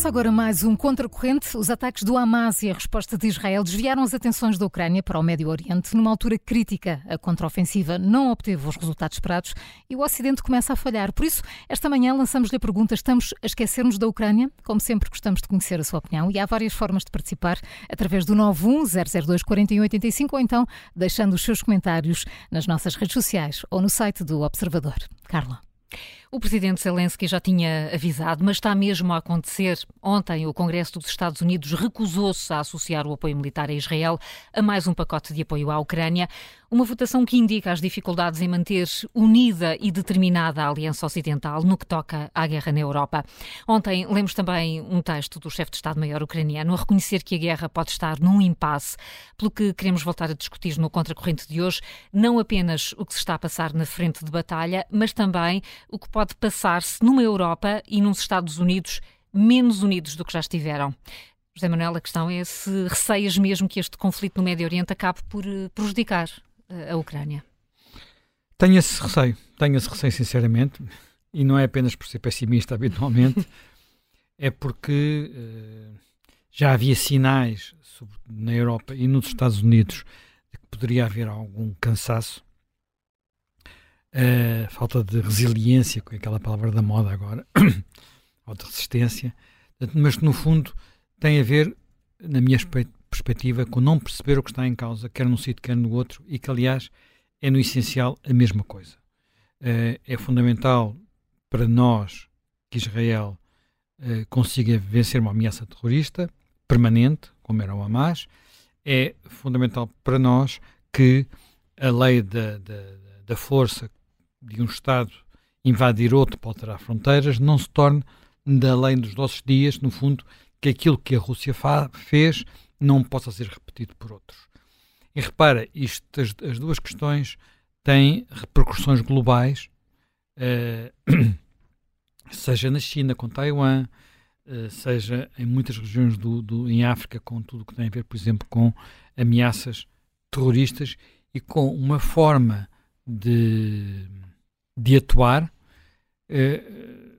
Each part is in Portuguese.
Começa agora mais um contracorrente. Os ataques do Hamas e a resposta de Israel desviaram as atenções da Ucrânia para o Médio Oriente. Numa altura crítica, a contraofensiva não obteve os resultados esperados e o Ocidente começa a falhar. Por isso, esta manhã lançamos-lhe a pergunta: estamos a esquecer-nos da Ucrânia? Como sempre, gostamos de conhecer a sua opinião e há várias formas de participar através do 91002 4185 ou então deixando os seus comentários nas nossas redes sociais ou no site do Observador. Carla. O presidente Zelensky já tinha avisado, mas está mesmo a acontecer. Ontem, o Congresso dos Estados Unidos recusou-se a associar o apoio militar a Israel a mais um pacote de apoio à Ucrânia. Uma votação que indica as dificuldades em manter unida e determinada a Aliança Ocidental no que toca à guerra na Europa. Ontem lemos também um texto do chefe de Estado-Maior ucraniano a reconhecer que a guerra pode estar num impasse, pelo que queremos voltar a discutir no contracorrente de hoje, não apenas o que se está a passar na frente de batalha, mas também o que pode passar-se numa Europa e nos Estados Unidos menos unidos do que já estiveram. José Manuel, a questão é se receias mesmo que este conflito no Médio Oriente acabe por eh, prejudicar a Ucrânia? Tenho esse receio, tenho esse receio sinceramente, e não é apenas por ser pessimista habitualmente, é porque uh, já havia sinais na Europa e nos Estados Unidos de que poderia haver algum cansaço, uh, falta de resiliência, com aquela palavra da moda agora, ou de resistência, mas que no fundo tem a ver, na minha perspectiva, com não perceber o que está em causa, quer num sítio, quer no outro, e que, aliás, é no essencial a mesma coisa. Uh, é fundamental para nós que Israel uh, consiga vencer uma ameaça terrorista permanente, como era o Hamas. É fundamental para nós que a lei da, da, da força de um Estado invadir outro para alterar fronteiras não se torne da dos nossos dias, no fundo, que aquilo que a Rússia fez não possa ser repetido por outros. E repara, isto, as, as duas questões têm repercussões globais, uh, seja na China com Taiwan, uh, seja em muitas regiões do, do, em África, com tudo que tem a ver, por exemplo, com ameaças terroristas e com uma forma de, de atuar, uh,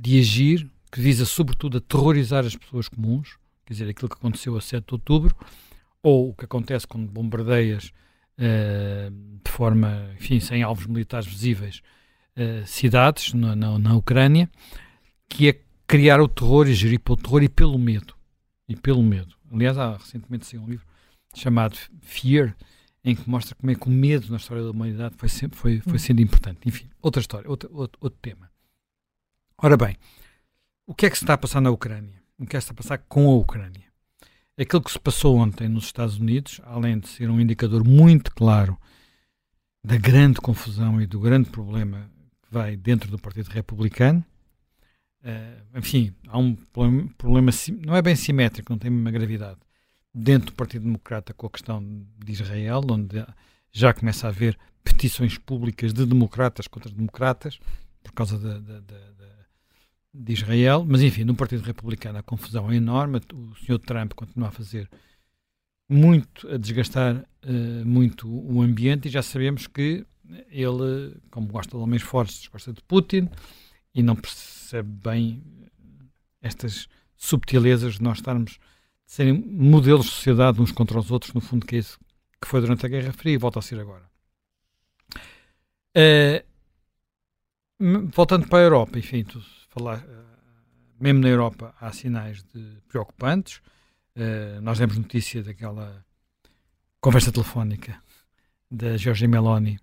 de agir, que visa sobretudo a terrorizar as pessoas comuns, quer dizer, aquilo que aconteceu a 7 de outubro, ou o que acontece quando bombardeias uh, de forma, enfim, sem alvos militares visíveis, uh, cidades na, na, na, Ucrânia, que é criar o terror e gerir pelo terror e pelo medo. E pelo medo. Aliás, há recentemente saiu um livro chamado Fear, em que mostra como é que o medo na história da humanidade foi, sempre, foi, foi hum. sendo importante. Enfim, outra história, outro, outro, outro tema. Ora bem, o que é que se está a passar na Ucrânia? o que está a passar com a Ucrânia. Aquilo que se passou ontem nos Estados Unidos, além de ser um indicador muito claro da grande confusão e do grande problema que vai dentro do Partido Republicano, uh, enfim, há um problema, problema, não é bem simétrico, não tem uma gravidade, dentro do Partido Democrata com a questão de Israel, onde já começa a haver petições públicas de democratas contra democratas, por causa da, da, da de Israel, mas enfim, no Partido Republicano a confusão é enorme, o senhor Trump continua a fazer muito, a desgastar uh, muito o ambiente. E já sabemos que ele, como gosta de homens fortes, gosta de Putin e não percebe bem estas subtilezas de nós estarmos, de serem modelos de sociedade uns contra os outros, no fundo que é isso que foi durante a Guerra Fria e volta a ser agora. Uh, voltando para a Europa, enfim, tu falar, eh, mesmo na Europa há sinais de preocupantes. Uh, nós demos notícia daquela conversa telefónica da Giorgia Meloni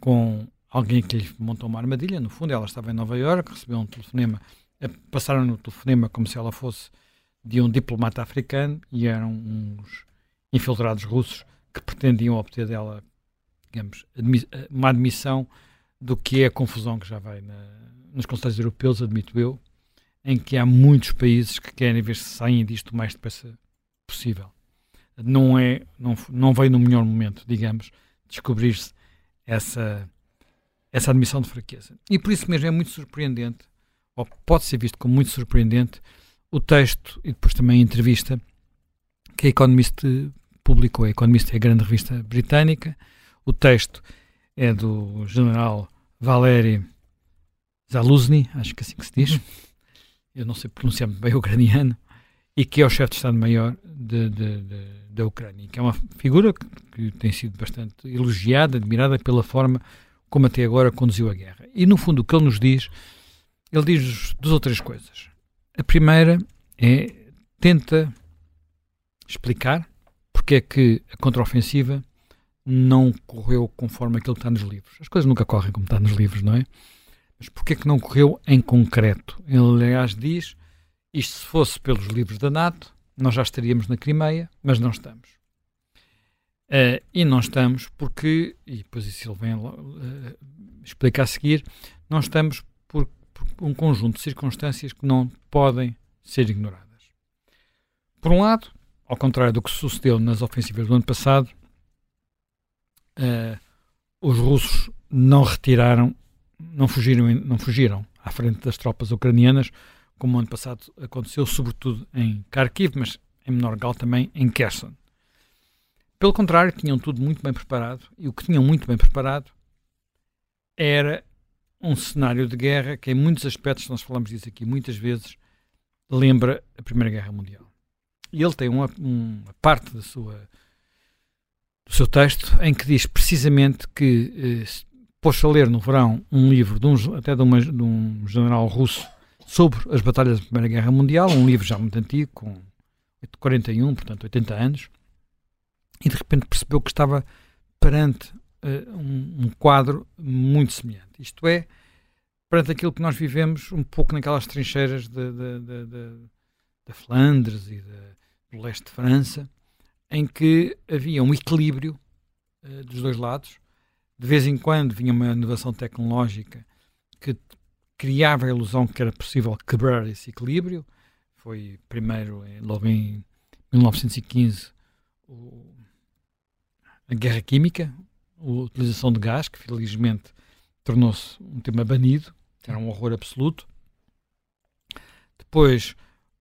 com alguém que lhe montou uma armadilha. No fundo, ela estava em Nova Iorque, recebeu um telefonema, passaram no telefonema como se ela fosse de um diplomata africano e eram uns infiltrados russos que pretendiam obter dela, digamos, uma admissão do que é a confusão que já vai na, nos conselhos europeus, admito eu, em que há muitos países que querem ver se saem disto o mais depressa possível. Não é, não, não veio no melhor momento, digamos, descobrir-se essa, essa admissão de fraqueza. E por isso mesmo é muito surpreendente, ou pode ser visto como muito surpreendente, o texto e depois também a entrevista que a Economist publicou. A Economist é a grande revista britânica. O texto é do general Valéry Zaluzny, acho que é assim que se diz. eu não sei pronunciar bem o ucraniano, e que é o chefe de Estado-Maior da Ucrânia, que é uma figura que, que, tem sido bastante elogiada, admirada pela forma como até agora conduziu a guerra. E no fundo o que ele nos diz, ele diz duas ou três coisas. A primeira é tenta explicar porque é que a contraofensiva não correu conforme aquilo que está nos livros. As coisas nunca correm como está nos livros, não é? Mas porquê é que não correu em concreto? Ele, aliás, diz isto se fosse pelos livros da NATO, nós já estaríamos na Crimeia, mas não estamos. Uh, e não estamos porque, e depois isso ele vem uh, explicar a seguir, não estamos um conjunto de circunstâncias que não podem ser ignoradas. Por um lado, ao contrário do que sucedeu nas ofensivas do ano passado, uh, os russos não retiraram, não fugiram, não fugiram à frente das tropas ucranianas, como ano passado aconteceu, sobretudo em Kharkiv, mas em menor grau também em Kherson. Pelo contrário, tinham tudo muito bem preparado, e o que tinham muito bem preparado era um cenário de guerra que, em muitos aspectos, nós falamos disso aqui muitas vezes, lembra a Primeira Guerra Mundial. E ele tem uma, uma parte da sua, do seu texto em que diz precisamente que eh, pôs a ler no verão um livro de um, até de, uma, de um general russo sobre as batalhas da Primeira Guerra Mundial, um livro já muito antigo, com 41, portanto 80 anos, e de repente percebeu que estava perante uh, um, um, quadro muito semelhante. Isto é, perante aquilo que nós vivemos um pouco naquelas trincheiras da Flandres e do leste de França, em que havia um equilíbrio uh, dos dois lados. De vez em quando vinha uma inovação tecnológica que criava a ilusão que era possível quebrar esse equilíbrio. Foi primeiro, logo em 1915, o, a guerra química, a utilização de gás, que felizmente tornou-se um tema banido, era um horror absoluto. Depois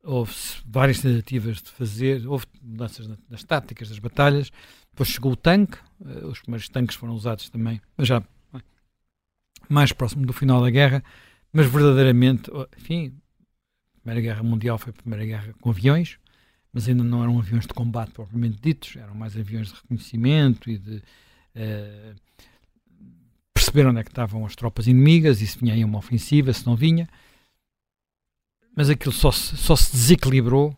houve várias tentativas de fazer, houve mudanças nas táticas das batalhas. Depois chegou o tanque, eh, os primeiros tanques foram usados também, mas já mais próximo do final da guerra mas verdadeiramente, enfim, a Primeira Guerra Mundial foi a Primeira Guerra com aviões, mas ainda não eram aviões de combate propriamente ditos, eram mais aviões de reconhecimento e de uh, perceber onde é que estavam as tropas inimigas e se vinha aí uma ofensiva, se não vinha. Mas aquilo só se, só se desequilibrou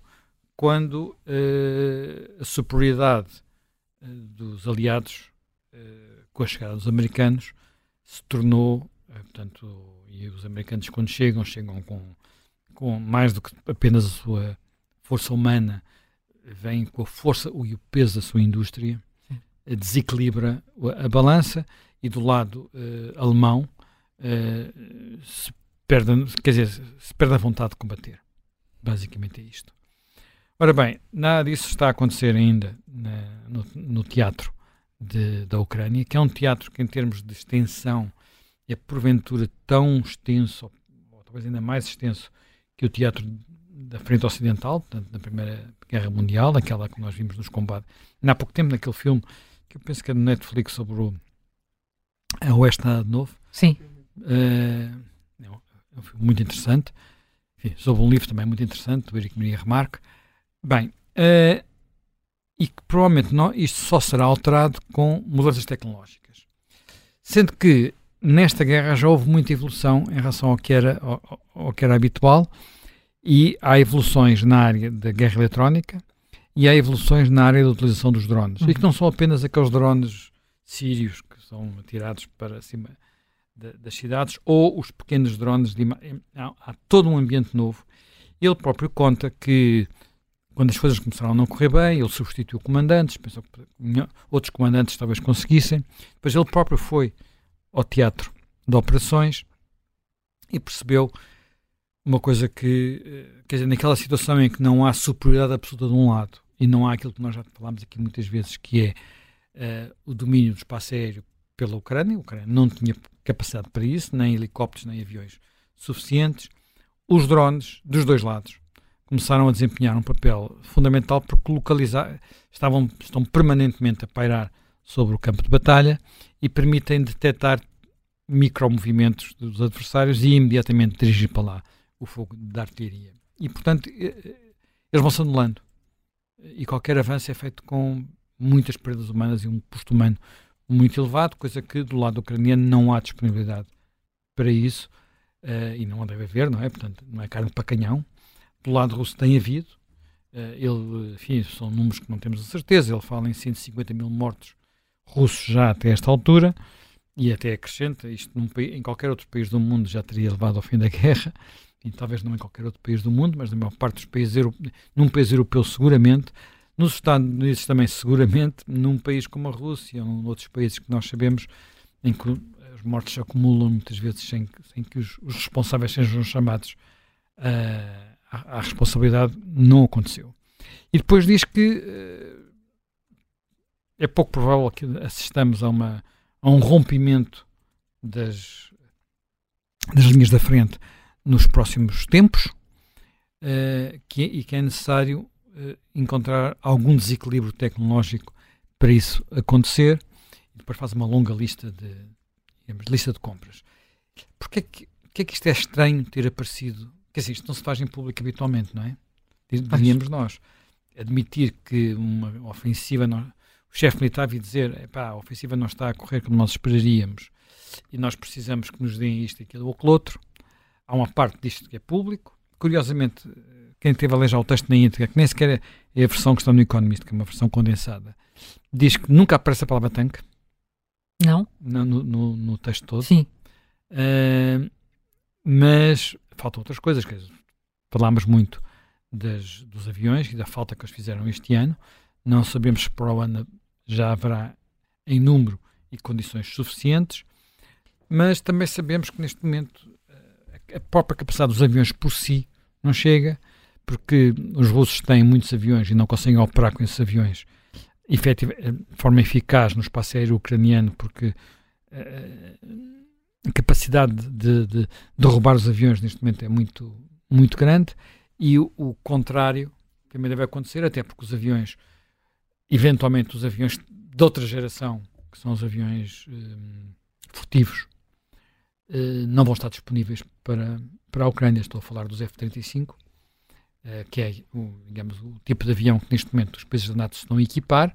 quando uh, a superioridade uh, dos aliados com a chegada dos americanos se tornou, portanto, e os americanos, quando chegam, chegam com, com mais do que apenas a sua força humana, vêm com a força e o peso da sua indústria, desequilibra a balança e do lado uh, alemão uh, se perde, quer dizer, se perde a vontade de combater. Basicamente é isto. Ora bem, nada disso está a acontecer ainda na, no, no, teatro de, da Ucrânia, que é um teatro que, em termos de extensão é porventura tão extenso, ou talvez ainda mais extenso, que o teatro da Frente Ocidental, portanto, da Primeira Guerra Mundial, aquela que nós vimos nos combates. Há pouco tempo, naquele filme, que eu penso que é no Netflix sobre o a Oeste Nada de Novo. Sim. Uh, é, um, filme muito interessante. Enfim, sobre um livro também muito interessante, do Eric Maria Remarque. Bem, uh, e que provavelmente não, isto só será alterado com mudanças tecnológicas. Sendo que nesta guerra já houve muita evolução em relação ao que era, ao, ao que era habitual e há evoluções na área da guerra eletrónica e há evoluções na área da utilização dos drones. Uhum. E que não são apenas aqueles drones sírios que são atirados para cima das cidades ou os pequenos drones. De, há, há, todo um ambiente novo. Ele próprio conta que quando as coisas começaram a não correr bem, ele substituiu comandantes, pensou que outros comandantes talvez conseguissem. Depois ele próprio foi ao teatro de operações e percebeu uma coisa que, eh, quer dizer, naquela situação em que não há superioridade absoluta de um lado e não há aquilo que nós já falámos aqui muitas vezes, que é uh, o domínio do espaço aéreo pela Ucrânia, a Ucrânia não tinha capacidade para isso, nem helicópteros, nem aviões suficientes, os drones dos dois lados começaram a desempenhar um papel fundamental porque localizar, estavam, estão permanentemente a pairar sobre o campo de batalha e permitem detectar micromovimentos dos adversários e imediatamente dirigir para lá o fogo da artilharia. E, portanto, eles vão se anulando. E qualquer avanço é feito com muitas perdas humanas e um custo humano muito elevado, coisa que do lado ucraniano não há disponibilidade para isso uh, e não deve haver, não é? Portanto, não é carne para canhão. Do lado russo tem havido, uh, ele, enfim, são números que não temos a certeza, ele fala em 150 mil mortos russos já até esta altura e até acrescenta, isto num, em qualquer outro país do mundo já teria levado ao fim da guerra, e talvez não em qualquer outro país do mundo, mas na maior parte dos países europeus, num país europeu seguramente, nos Estados Unidos também seguramente, num país como a Rússia ou outros países que nós sabemos, em que os mortos se acumulam muitas vezes sem, sem que os, os, responsáveis sejam chamados uh, à, à, responsabilidade, não aconteceu. E depois diz que uh, é pouco provável que assistamos a, uma, a um rompimento das, das linhas da frente nos próximos tempos uh, que, e que é necessário uh, encontrar algum desequilíbrio tecnológico para isso acontecer. E depois faz uma longa lista de, digamos, lista de compras. Porquê que, que é que isto é estranho ter aparecido? Quer dizer, isto não se faz em público habitualmente, não é? Diríamos nós. Admitir que uma ofensiva, não, o chefe militar vir dizer, a ofensiva não está a correr como nós esperaríamos e nós precisamos que nos deem isto, aquilo ou outro. Há uma parte disto que é público. Curiosamente, quem teve a ler já o texto na íntegra, que nem sequer é a versão que está no Economist, que é uma versão condensada, diz que nunca aparece a palavra tanque. Não? No, no, no texto todo. Sim. Uh, mas faltam outras coisas. Que falámos muito das, dos aviões e da falta que eles fizeram este ano. Não sabemos se para o ano já haverá em número e condições suficientes, mas também sabemos que neste momento a própria capacidade dos aviões por si não chega porque os russos têm muitos aviões e não conseguem operar com esses aviões efetiva, eh, de forma eficaz no espaço aéreo ucraniano, porque uh, a capacidade de, de, de, os aviões neste momento é muito, muito grande e o, o, contrário também deve acontecer, até porque os aviões, eventualmente os aviões de outra geração, que são os aviões um, furtivos, uh, não vão estar disponíveis para, para a Ucrânia. Estou a falar dos F-35 eh, que é o, digamos, o tipo de avião que neste momento os países da NATO se estão a equipar.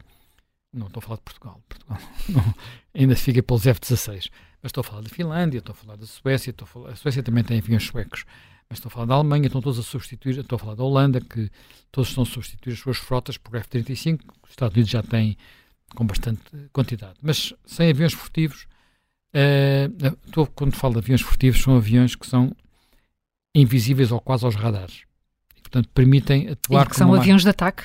Não estou a falar de Portugal, Portugal não, ainda fica pelos F-16, mas estou a falar da Finlândia, estou a falar da Suécia, estou a, falar, a Suécia também tem aviões suecos, mas estou a falar da Alemanha, estão todos a substituir, estou a falar da Holanda, que todos estão a substituir as suas frotas por F-35, os Estados Unidos já têm com bastante quantidade, mas sem aviões furtivos, uh, quando falo de aviões furtivos, são aviões que são invisíveis ou quase aos radares. Portanto permitem atuar e que são aviões de ataque?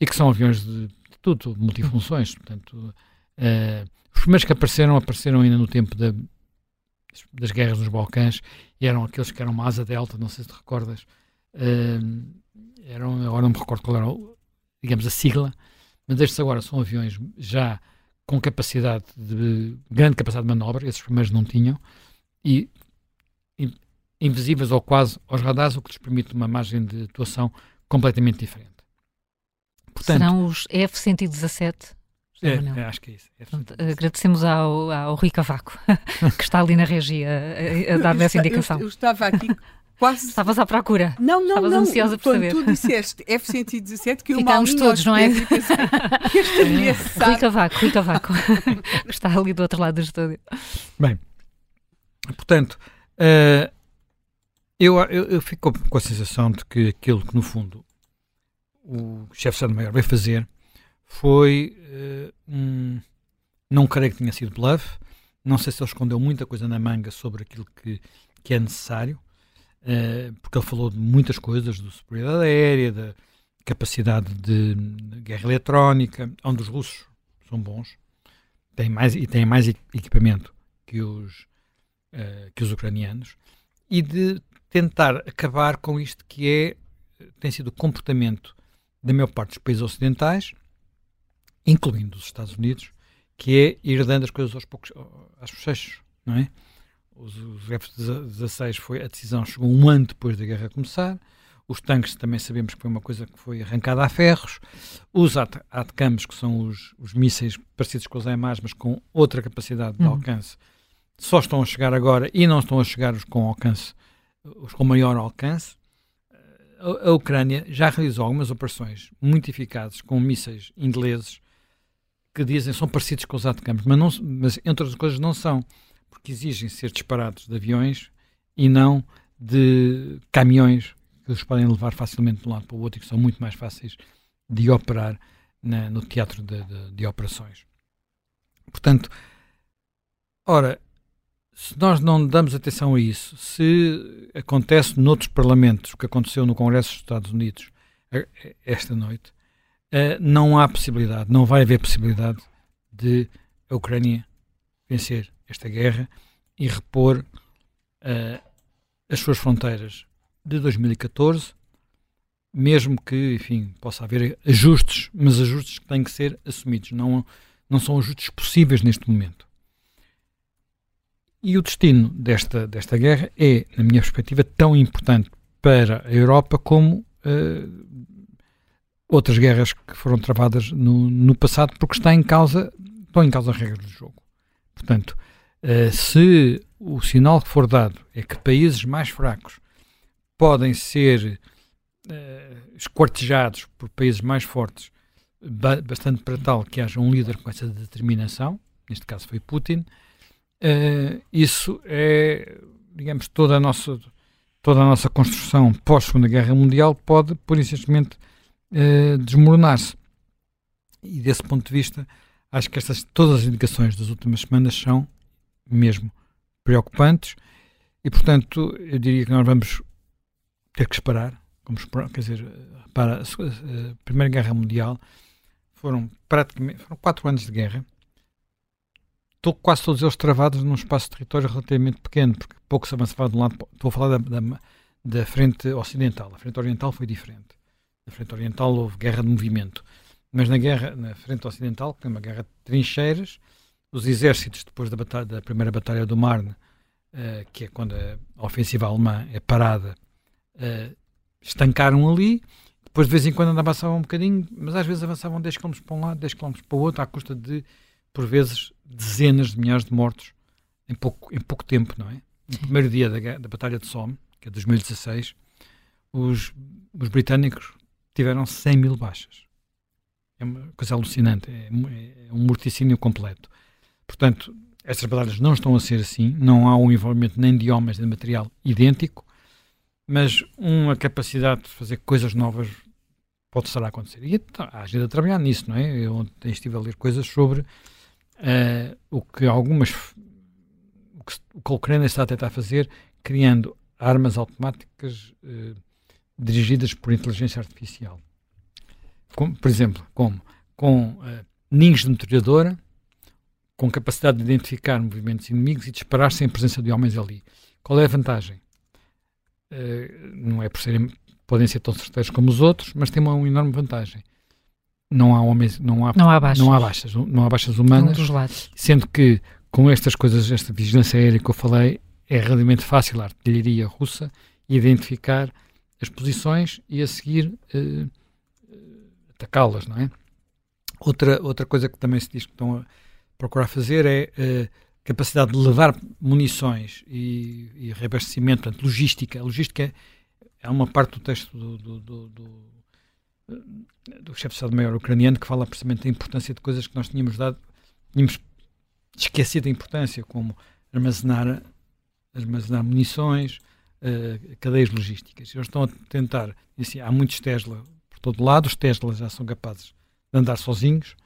E que são aviões de, de tudo, de multifunções. Portanto uh, os primeiros que apareceram apareceram ainda no tempo da, das guerras nos Balcãs e eram aqueles que eram uma asa delta não sei se te recordas. Uh, eram, agora não me recordo qual era digamos a sigla mas estes agora são aviões já com capacidade de grande capacidade de manobra, esses primeiros não tinham, e invisíveis ou quase aos radares, o que lhes permite uma margem de atuação completamente diferente. Portanto, Serão os F-117? É, é, acho que é isso. Pronto, agradecemos ao, ao Rui Cavaco, que está ali na regia a, a dar-me essa indicação. Eu, eu, estava aqui quase. Estavas à procura. Não, não, Estavas não. ansiosa por Quando saber. tu disseste F-117, que eu Ficámos todos, não é? Este Rui Cavaco, Rui Cavaco, que está ali do outro lado do estúdio. Bem, portanto, uh, eu, eu, eu fico com a sensação de que aquilo que, no fundo, o chefe de Estado-Maior veio fazer foi. Uh, um, não creio que tenha sido bluff. Não sei se ele escondeu muita coisa na manga sobre aquilo que, que é necessário, porque ele falou de muitas coisas, da superioridade aérea, da capacidade de, guerra eletrónica, onde os russos são bons têm mais, e têm mais equipamento que os, uh, que os ucranianos, e de tentar acabar com isto que é tem sido o comportamento da maior parte dos países ocidentais, incluindo os Estados Unidos, que é ir dando as coisas aos poucos, aos não é? Os, os F-16 foi, a decisão chegou um ano depois da guerra começar, os tanques também sabemos que foi uma coisa que foi arrancada a ferros, os ATCAMs, que são os, os mísseis parecidos com os EMAs, mas com outra capacidade de uhum. alcance, só estão a chegar agora e não estão a chegar os com alcance os com maior alcance. A, a Ucrânia já realizou algumas operações muito eficazes com mísseis ingleses que dizem são parecidos com os ATACMS, mas, não, mas entre outras coisas não são, porque exigem ser disparados de aviões e não de caminhões que os podem levar facilmente de um lado para o outro e que são muito mais fáceis de operar na, no teatro de, de, de operações. Portanto, ora, se nós não damos atenção a isso, se acontece noutros parlamentos o que aconteceu no Congresso dos Estados Unidos esta noite, eh, não há possibilidade, não vai haver possibilidade de a Ucrânia vencer esta guerra e repor uh, as suas fronteiras de 2014, mesmo que, enfim, possa haver ajustes, mas ajustes que têm que ser assumidos, não, não são ajustes possíveis neste momento. E o destino desta, desta guerra é, na minha perspectiva, tão importante para a Europa como uh, outras guerras que foram travadas no, no passado, porque está em causa, estão em causa as regras do jogo. Portanto, uh, se o sinal que for dado é que países mais fracos podem ser uh, esquartejados por países mais fortes, ba bastante para tal que haja um líder com essa determinação, neste caso foi Putin, uh, isso é, digamos, toda a nossa, toda a nossa construção pós-Segunda Guerra Mundial pode, por simplesmente, uh, desmoronar-se. E desse ponto de vista, acho que estas, todas as indicações das últimas semanas são mesmo preocupantes e, portanto, eu diria que nós vamos ter que esperar. Vamos esperar quer dizer, para a Primeira Guerra Mundial foram praticamente foram quatro anos de guerra. Estou quase todos eles travados num espaço de território relativamente pequeno, porque pouco se avançava de um lado. Estou a falar da, da, da frente ocidental. A frente oriental foi diferente. Na frente oriental houve guerra de movimento. Mas na guerra, na frente ocidental, que é uma guerra de trincheiras, os exércitos, depois da, batalha, da primeira Batalha do Marne, uh, que é quando a ofensiva alemã é parada, uh, estancaram ali. Depois, de vez em quando, avançavam um bocadinho, mas às vezes avançavam 10 km para um lado, 10 km para o outro, à custa de, por vezes, dezenas de milhares de mortos em pouco, em pouco tempo, não é? No primeiro dia da, da Batalha de Somme, que é 2016, os, os britânicos tiveram 100 mil baixas. É uma coisa alucinante, é, é um morticínio completo. Portanto, estas batalhas não estão a ser assim, não há um envolvimento nem de homens nem de material idêntico, mas uma capacidade de fazer coisas novas pode estar a acontecer. E então, há gente a trabalhar nisso, não é? Eu ontem estive a ler coisas sobre uh, o que algumas. O que, o que a Ucrânia está a tentar fazer, criando armas automáticas uh, dirigidas por inteligência artificial. Como, por exemplo, como com uh, ninhos de metralhadora com capacidade de identificar movimentos inimigos e disparar sem a presença de homens ali. Qual é a vantagem? Uh, não é por serem, podem ser tão certeiros como os outros, mas tem uma, uma enorme vantagem. Não há homens, não há, não há baixas, não há baixas, não há baixas humanas, um sendo que com estas coisas, esta vigilância aérea que eu falei, é relativamente fácil a artilharia russa identificar as posições e a seguir uh, atacá-las, não é? Outra, outra coisa que também se diz que estão a procurar fazer é uh, capacidade de levar munições e, e reabastecimento, portanto, logística. A logística é uma parte do texto do, do, do, do, do chefe de Estado-Maior ucraniano que fala precisamente da importância de coisas que nós tínhamos dado, tínhamos esquecido a importância, como armazenar, armazenar munições, uh, cadeias logísticas. Eles estão a tentar, assim, há muitos Tesla por todo lado, os Tesla já são capazes de andar sozinhos,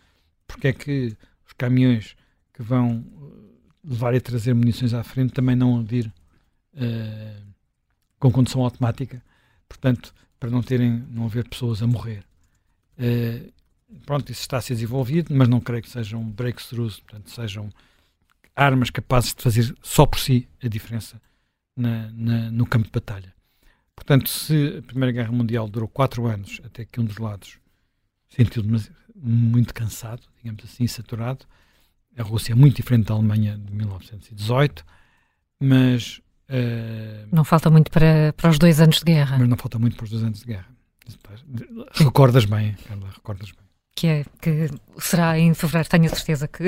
porque é que caminhões que vão eh, levar e trazer munições à frente também não adir uh, com condução automática, portanto, para não terem, não haver pessoas a morrer. Uh, pronto, isso está a ser desenvolvido, mas não creio que sejam breakthroughs, portanto, sejam armas capazes de fazer só por si a diferença na, na, no campo de batalha. Portanto, se a Primeira Guerra Mundial durou quatro anos, até que um dos lados sentiu muito cansado, digamos assim, saturado. A Rússia é muito diferente da Alemanha de 1918, mas. Uh, não falta muito para, para os dois anos de guerra. Mas não falta muito para os dois anos de guerra. Recordas bem, Carla, recordas bem. Que, é, que será em fevereiro, tenho a certeza que,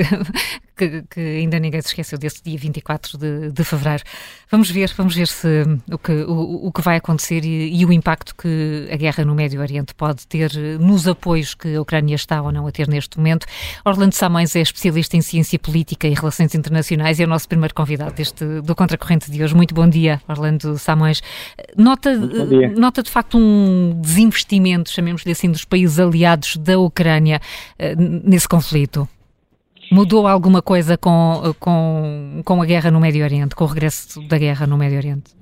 que, que, ainda ninguém se esqueceu desse dia 24 de, de fevereiro. Vamos ver, vamos ver se o que, o, o que vai acontecer e, e, o impacto que a guerra no Médio Oriente pode ter nos apoios que a Ucrânia está ou não a ter neste momento. Orlando Samões é especialista em ciência política e relações internacionais e é o nosso primeiro convidado deste, do Contracorrente de hoje. Muito bom dia, Orlando Samões. Nota, nota de facto um desinvestimento, chamemos-lhe assim, dos países aliados da Ucrânia eh, nesse conflito? Mudou alguma coisa com, com, com a guerra no Médio Oriente, com o regresso da guerra no Médio Oriente?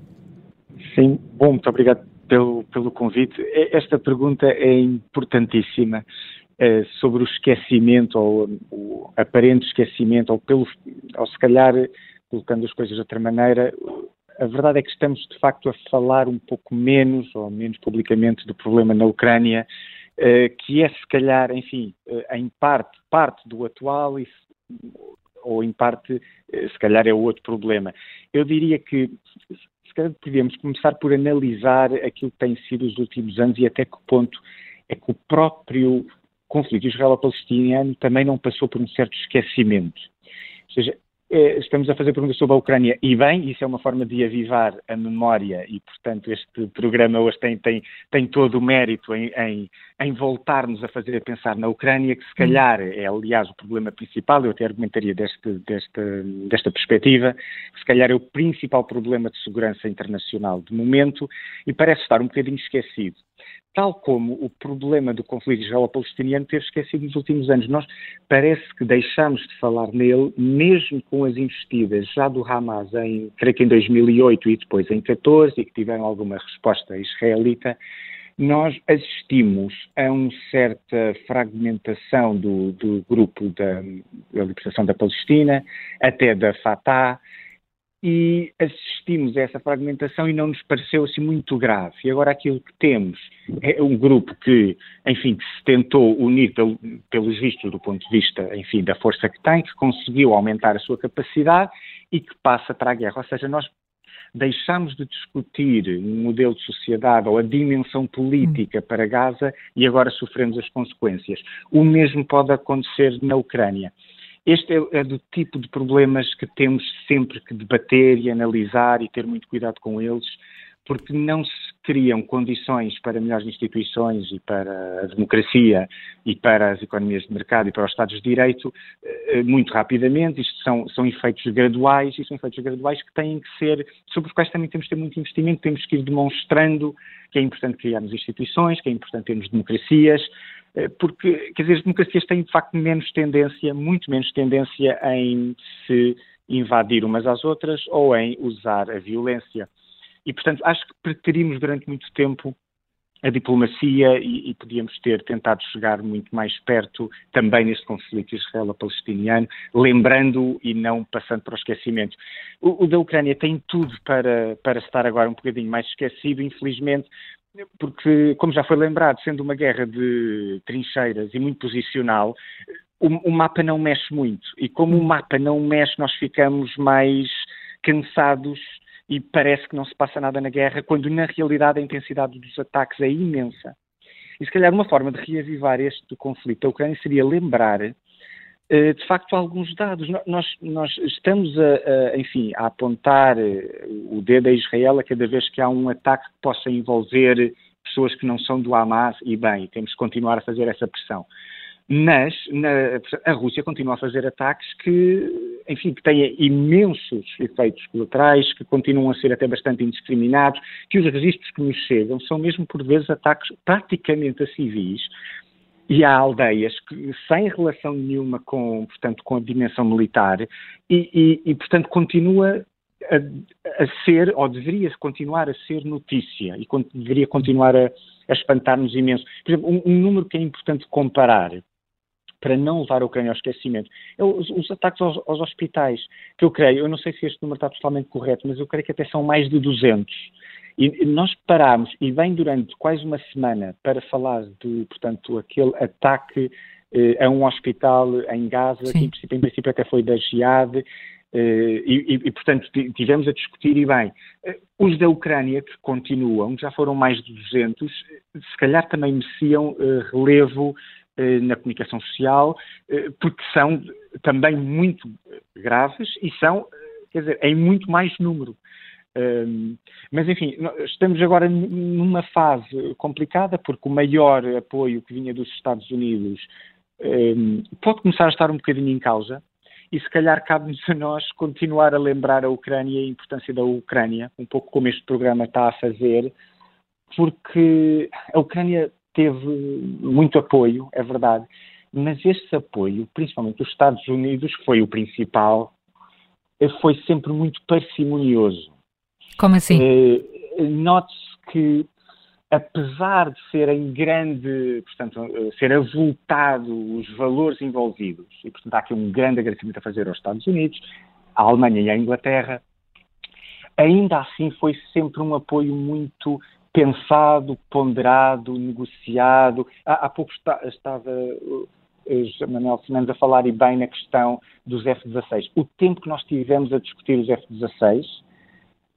Sim, bom, muito obrigado pelo, pelo convite. Esta pergunta é importantíssima é, sobre o esquecimento, ou o aparente esquecimento, ou, pelo, ou se calhar, colocando as coisas de outra maneira, a verdade é que estamos de facto a falar um pouco menos, ou menos publicamente, do problema na Ucrânia eh, que é se calhar, enfim, eh, em parte, parte do atual e, ou em parte, eh, se calhar é outro problema. Eu diria que se calhar podemos começar por analisar aquilo que tem sido os últimos anos e até que ponto é que o próprio conflito israelo-palestiniano também não passou por um certo esquecimento. Ou seja, eh, estamos a fazer perguntas sobre a Ucrânia e bem, isso é uma forma de avivar a memória e, portanto, este programa hoje tem, tem, tem todo o mérito em, em, em voltar-nos a fazer pensar na Ucrânia, que se calhar é, aliás, o problema principal, eu até argumentaria deste, desta, desta perspectiva, que se calhar é o principal problema de segurança internacional de momento e parece estar um bocadinho esquecido tal como o problema do conflito israelo-palestiniano teve esquecido nos últimos anos. Nós parece que deixamos de falar nele, mesmo com as investidas já do Hamas, em, creio que em 2008 e depois em 14, e que tiveram alguma resposta israelita, nós assistimos a uma certa fragmentação do, do grupo da, da libertação da Palestina, até da Fatah, e assistimos a essa fragmentação e não nos pareceu assim muito grave. E agora aquilo que temos é um grupo que, enfim, que se tentou unir pelo, pelos vistos do ponto de vista, enfim, da força que tem, que conseguiu aumentar a sua capacidade e que passa para a guerra. Ou seja, nós deixamos de discutir um modelo de sociedade ou a dimensão política para Gaza e agora sofremos as consequências. O mesmo pode acontecer na Ucrânia. Este é, é, do tipo de problemas que temos sempre que debater e analisar e ter muito cuidado com eles, porque não se criam condições para melhores instituições e para a democracia e para as economias de mercado e para os Estados de Direito eh, muito rapidamente. Isto são, são efeitos graduais e são efeitos graduais que têm que ser, sobre os quais também temos que ter muito investimento, temos que ir demonstrando que é importante criarmos instituições, que é importante termos democracias, porque, quer dizer, as democracias têm de facto menos tendência, muito menos tendência em se invadir umas às outras ou em usar a violência. E, portanto, acho que preteríamos durante muito tempo a diplomacia e, e, podíamos ter tentado chegar muito mais perto também neste conflito israelo-palestiniano, lembrando e não passando para o esquecimento. O, o, da Ucrânia tem tudo para, para estar agora um bocadinho mais esquecido, infelizmente, porque, como já foi lembrado, sendo uma guerra de trincheiras e muito posicional, o, o, mapa não mexe muito. E como o mapa não mexe, nós ficamos mais cansados e parece que não se passa nada na guerra, quando na realidade a intensidade dos ataques é imensa. E se calhar uma forma de reavivar este conflito da Ucrânia seria lembrar de facto alguns dados. Nós, nós estamos a, a, enfim, a apontar eh, o dedo a Israel a cada vez que há um ataque que possa envolver pessoas que não são do Hamas, e bem, temos que continuar a fazer essa pressão. Mas na, a Rússia continua a fazer ataques que, enfim, que têm imensos efeitos colaterais, que continuam a ser até bastante indiscriminados, que os registros que nos chegam são mesmo por vezes ataques praticamente a civis, e há aldeias que, sem relação nenhuma com, portanto, com a dimensão militar e, e, e portanto, continua a, a, ser, ou deveria continuar a ser notícia e deveria continuar a, a espantar-nos imenso. Por exemplo, um, um, número que é importante comparar para não levar a Ucrânia ao esquecimento é os, os ataques aos, aos, hospitais, que eu creio, eu não sei se este número está totalmente correto, mas eu creio que até são mais de 200. E nós parámos, e vem durante quase uma semana, para falar de, portanto, aquele ataque eh, a um hospital em Gaza, Sim. que em princípio, em princípio até foi da Jihad, eh, e, e, portanto, tivemos a discutir, e bem, eh, os da Ucrânia, que continuam, já foram mais de 200, se calhar também mereciam eh, relevo na comunicação social, porque são também muito graves e são, quer dizer, em muito mais número. Mas, enfim, estamos agora numa fase complicada, porque o maior apoio que vinha dos Estados Unidos pode começar a estar um bocadinho em causa, e se calhar cabe-nos a nós continuar a lembrar a Ucrânia e a importância da Ucrânia, um pouco como este programa está a fazer, porque a Ucrânia teve muito apoio, é verdade, mas esse apoio, principalmente dos Estados Unidos, foi o principal, foi sempre muito parcimonioso. Como assim? Eh, Note-se que apesar de ser em grande, portanto, eh, ser avultado os valores envolvidos, e portanto há aqui um grande agradecimento a fazer aos Estados Unidos, à Alemanha e à Inglaterra, ainda assim foi sempre um apoio muito pensado, ponderado, negociado. Há, há pouco está, estava uh, Manuel Fernandes a falar e bem na questão dos F-16. O tempo que nós tivemos a discutir os F-16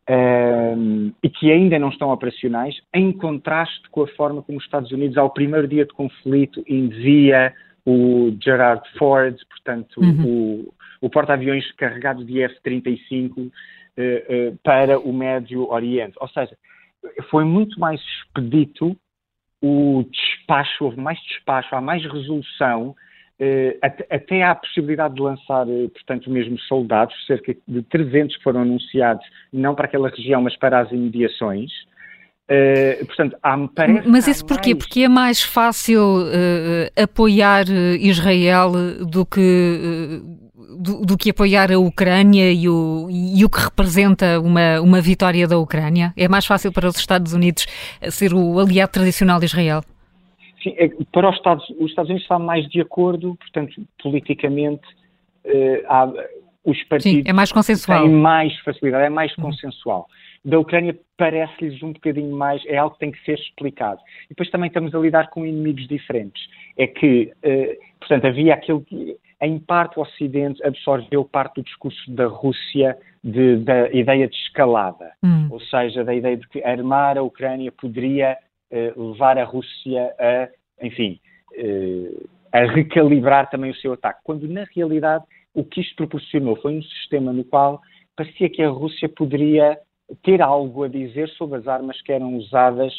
um, e que ainda não estão operacionais, em contraste com a forma como os Estados Unidos, ao primeiro dia de conflito, envia o Gerard Ford, portanto, uhum. o, o porta-aviões carregado de F-35 uh, uh, para o Médio Oriente. Ou seja, foi muito mais expedito o despacho, houve mais despacho, há mais resolução até, até, há a possibilidade de lançar, uh, portanto, mesmo soldados, cerca de 300 que foram anunciados, não para aquela região, mas para as imediações. Uh, portanto, há, mas isso porquê? Mais... Porque é mais fácil apoiar Israel do que, do, do, que apoiar a Ucrânia e o, e o que representa uma, uma vitória da Ucrânia? É mais fácil para os Estados Unidos ser o aliado tradicional de Israel? Sim, é, para os Estados, os Estados Unidos estão mais de acordo, portanto, politicamente, uh, há, os partidos Sim, é mais consensual. têm mais facilidade, é mais uhum. consensual. Da Ucrânia parece-lhes um bocadinho mais, é algo que tem que ser explicado. E depois também estamos a lidar com inimigos diferentes. É que, uh, portanto, havia aquele que, em parte, o Ocidente absorveu parte do discurso da Rússia de, da ideia de escalada, hum. ou seja, da ideia de que armar a Ucrânia poderia eh, levar a Rússia a, enfim, eh, a recalibrar também o seu ataque, quando na realidade o que isto proporcionou foi um sistema no qual parecia que a Rússia poderia ter algo a dizer sobre as armas que eram usadas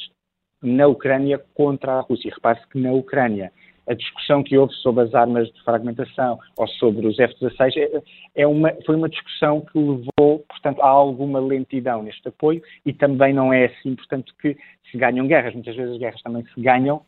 na Ucrânia contra a Rússia. Repare-se que na Ucrânia a discussão que houve sobre as armas de fragmentação ou sobre os F-16 é, é uma, foi uma discussão que levou, portanto, a alguma lentidão neste apoio e também não é assim, portanto, que se ganham guerras. Muitas vezes as guerras também se ganham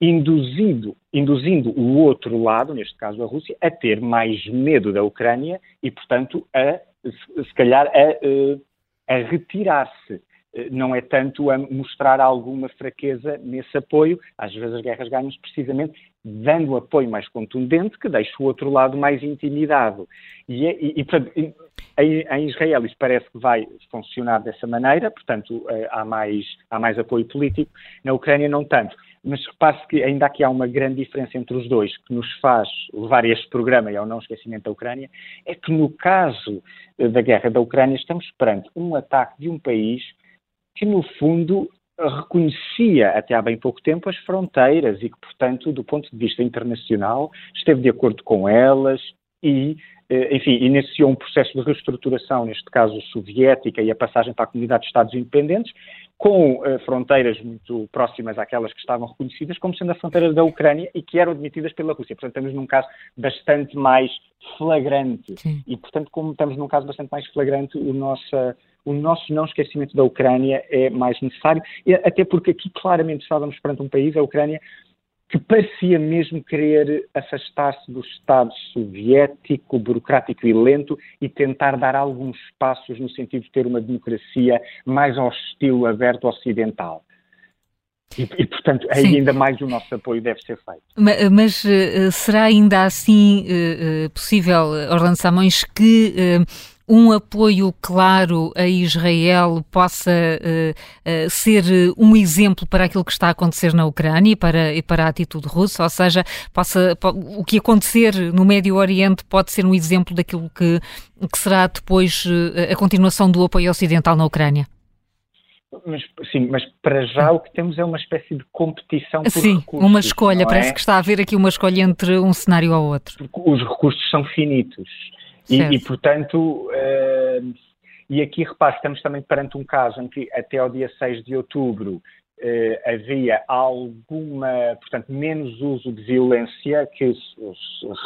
induzindo, induzindo o outro lado, neste caso a Rússia, a ter mais medo da Ucrânia e, portanto, a, se calhar, a, a retirar-se eh, não é tanto a mostrar alguma fraqueza nesse apoio. Às vezes as guerras ganham-se precisamente dando apoio mais contundente que deixa o outro lado mais intimidado. E, é, e, e portanto, em, em, Israel isso parece que vai funcionar dessa maneira, portanto eh, há mais, há mais apoio político, na Ucrânia não tanto. Mas repare-se que ainda aqui há uma grande diferença entre os dois que nos faz levar este programa e ao não esquecimento da Ucrânia, é que no caso eh, da guerra da Ucrânia estamos perante um ataque de um país que, no fundo, reconhecia até há bem pouco tempo as fronteiras e que, portanto, do ponto de vista internacional, esteve de acordo com elas e, eh, enfim, iniciou um processo de reestruturação, neste caso soviética, e a passagem para a comunidade de Estados independentes, com uh, fronteiras muito próximas àquelas que estavam reconhecidas como sendo a fronteira da Ucrânia e que eram admitidas pela Rússia. Portanto, estamos num caso bastante mais flagrante. Sim. E, portanto, como estamos num caso bastante mais flagrante, o nosso, o nosso não esquecimento da Ucrânia é mais necessário, até porque aqui claramente estávamos perante um país, a Ucrânia, que parecia mesmo querer afastar-se do Estado soviético, burocrático e lento e tentar dar alguns passos no sentido de ter uma democracia mais ao estilo aberto ocidental. E, e, portanto, ainda mais o nosso apoio deve ser feito. Mas, mas uh, será ainda assim uh, possível, Orlando Samões, que uh, um apoio claro a Israel possa uh, uh, ser um exemplo para aquilo que está a acontecer na Ucrânia e para, e para a atitude russa, ou seja, possa, o que acontecer no Médio Oriente pode ser um exemplo daquilo que, que será depois a continuação do apoio ocidental na Ucrânia? Mas, sim, mas para já o que temos é uma espécie de competição por sim, recursos. uma escolha. Parece é? que está a haver aqui uma escolha entre um cenário ou outro. Porque os recursos são finitos. E, e, portanto, uh, e aqui repare, estamos também perante um caso em que até ao dia 6 de outubro uh, havia alguma, portanto, menos uso de violência que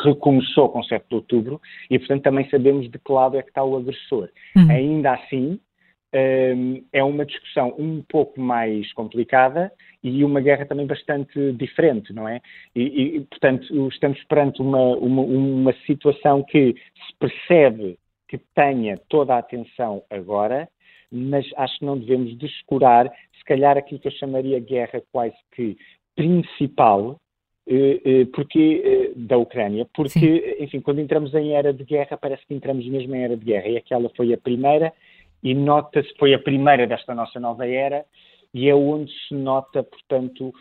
recomeçou com 7 de outubro e, portanto, também sabemos de que lado é que está o agressor. Uhum. Ainda assim, é uma discussão um pouco mais complicada e uma guerra também bastante diferente, não é? E, e portanto, estamos perante uma, uma, uma, situação que se percebe que tenha toda a atenção agora, mas acho que não devemos descurar, se calhar, aquilo que eu chamaria guerra quase que principal, eh, eh, porque eh, da Ucrânia, porque, Sim. enfim, quando entramos em era de guerra, parece que entramos mesmo em era de guerra, e aquela foi a primeira e nota-se, foi a primeira desta nossa nova era, e é onde se nota, portanto,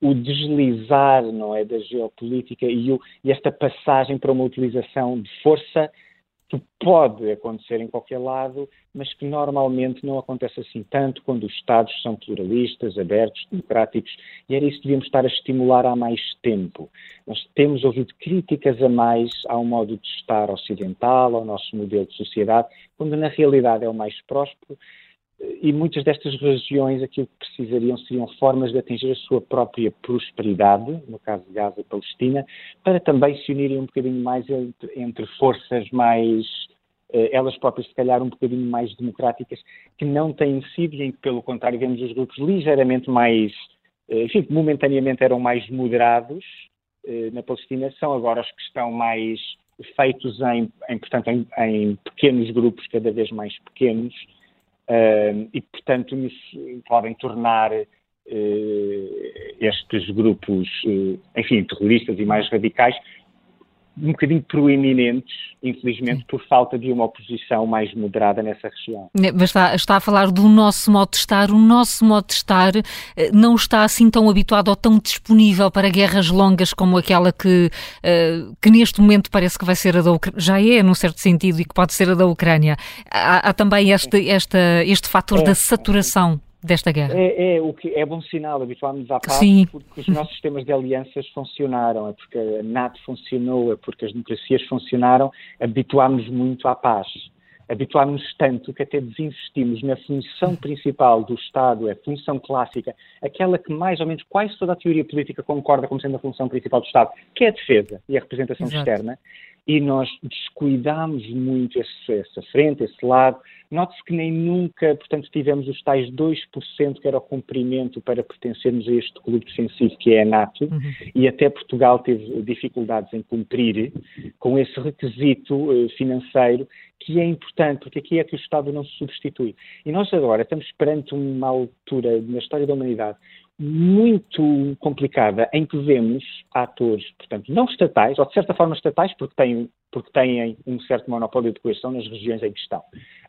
o deslizar, não é, da geopolítica e, o, e esta passagem para uma utilização de força que pode acontecer em qualquer lado, mas que normalmente não acontece assim tanto quando os Estados são pluralistas, abertos, democráticos, e era isso que devíamos estar a estimular há mais tempo. Nós temos ouvido críticas a mais ao modo de estar ocidental, ao nosso modelo de sociedade, quando na realidade é o mais próspero, e muitas destas regiões aquilo que precisariam seriam formas de atingir a sua própria prosperidade, no caso de Gaza e Palestina, para também se unirem um bocadinho mais entre, entre forças mais, eh, elas próprias se calhar um bocadinho mais democráticas, que não têm sido e em que, pelo contrário, vemos os grupos ligeiramente mais, eh, enfim, momentaneamente eram mais moderados eh, na Palestina, são agora os que estão mais feitos em, em portanto, em, em pequenos grupos, cada vez mais pequenos, E, portanto, isso podem tornar uh, estes grupos, uh, enfim, terroristas e mais radicais, um bocadinho proeminentes, infelizmente, por falta de uma oposição mais moderada nessa região. Mas está, está, a falar do nosso modo de estar. O nosso modo de estar eh, não está assim tão habituado ou tão disponível para guerras longas como aquela que, eh, que neste momento parece que vai ser a da Ucrânia. Já é, num certo sentido, e que pode ser a da Ucrânia. Há, há também este, esta, este fator é, da saturação desta guerra? É, é, o que é bom sinal, habituámos à paz Sim. porque os nossos sistemas de alianças funcionaram, é porque a NATO funcionou, é porque as democracias funcionaram, habituámos muito à paz. Habituámos tanto que até desinvestimos na função principal do Estado, a função clássica, aquela que mais ou menos quase toda a teoria política concorda como sendo a função principal do Estado, que é a defesa e a representação Exato. externa, e nós descuidamos muito esse, essa frente, esse lado. Note-se que nem nunca, portanto, tivemos os tais 2% que era o cumprimento para pertencermos a este clube defensivo que é a NATO, uhum. e até Portugal teve dificuldades em cumprir com esse requisito uh, financeiro que é importante, porque aqui é que o Estado não se substitui. E nós agora estamos perante uma altura na história da humanidade muito complicada em que vemos atores, portanto, não estatais, ou de certa forma estatais, porque têm, porque têm um certo monopólio de coerção nas regiões em que estão.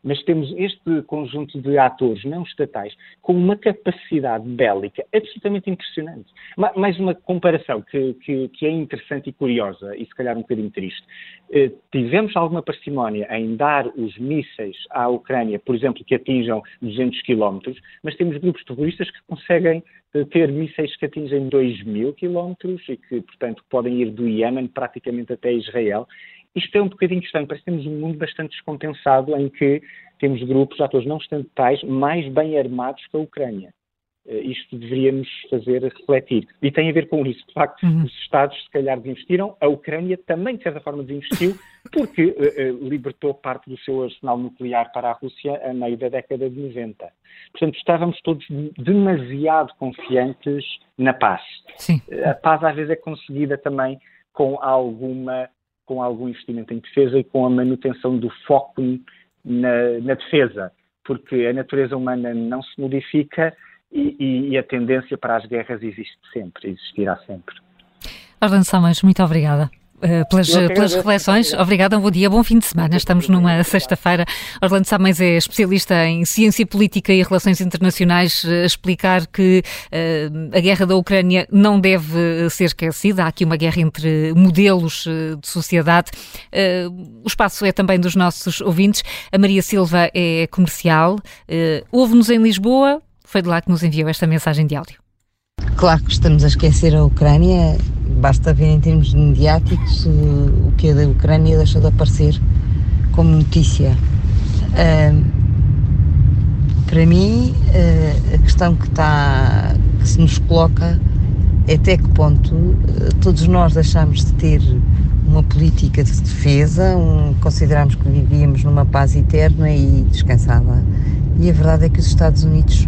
Mas temos este conjunto de atores não estatais com uma capacidade bélica absolutamente impressionante. Mais uma comparação que, que, que é interessante e curiosa, e se calhar um bocadinho triste. Eh, tivemos alguma parcimónia em dar os mísseis à Ucrânia, por exemplo, que atinjam 200 quilómetros, mas temos grupos terroristas que conseguem ter mísseis que atingem 2 mil quilómetros e que, portanto, podem ir do Iémen praticamente até Israel. Isto é um bocadinho estranho, parece que temos um mundo bastante descompensado em que temos grupos, atores não estatais, mais bem armados que a Ucrânia. Uh, isto deveria nos fazer refletir. E tem a ver com isso. De facto, uhum. os Estados, se calhar, desinvestiram, a Ucrânia também, de certa forma, desinvestiu, porque uh, uh, libertou parte do seu arsenal nuclear para a Rússia a meio da década de 90. Portanto, estávamos todos demasiado confiantes na paz. Sim. A paz, às vezes, é conseguida também com alguma com algum investimento em defesa e com a manutenção do foco na, na defesa, porque a natureza humana não se modifica e, e, e, a tendência para as guerras existe sempre, existirá sempre. Orlando Salmões, muito obrigada. Uh, pelas, pelas reflexões. Obrigada, um bom dia, bom fim de semana. Estamos numa sexta-feira. Orlando Samães é especialista em ciência política e relações internacionais, a explicar que uh, a guerra da Ucrânia não deve ser esquecida. Há aqui uma guerra entre modelos de sociedade. Uh, o espaço é também dos nossos ouvintes. A Maria Silva é comercial, ouve-nos em Lisboa, Foi de lá que nos enviou esta mensagem de áudio. Claro que estamos a esquecer a Ucrânia, basta ver em termos mediáticos o que a da Ucrânia deixou de aparecer como notícia. Uh, para mim, uh, a questão que, está, que se nos coloca é até que ponto uh, todos nós deixamos de ter uma política de defesa, um, consideramos que vivíamos numa paz eterna e descansada. E a verdade é que os Estados Unidos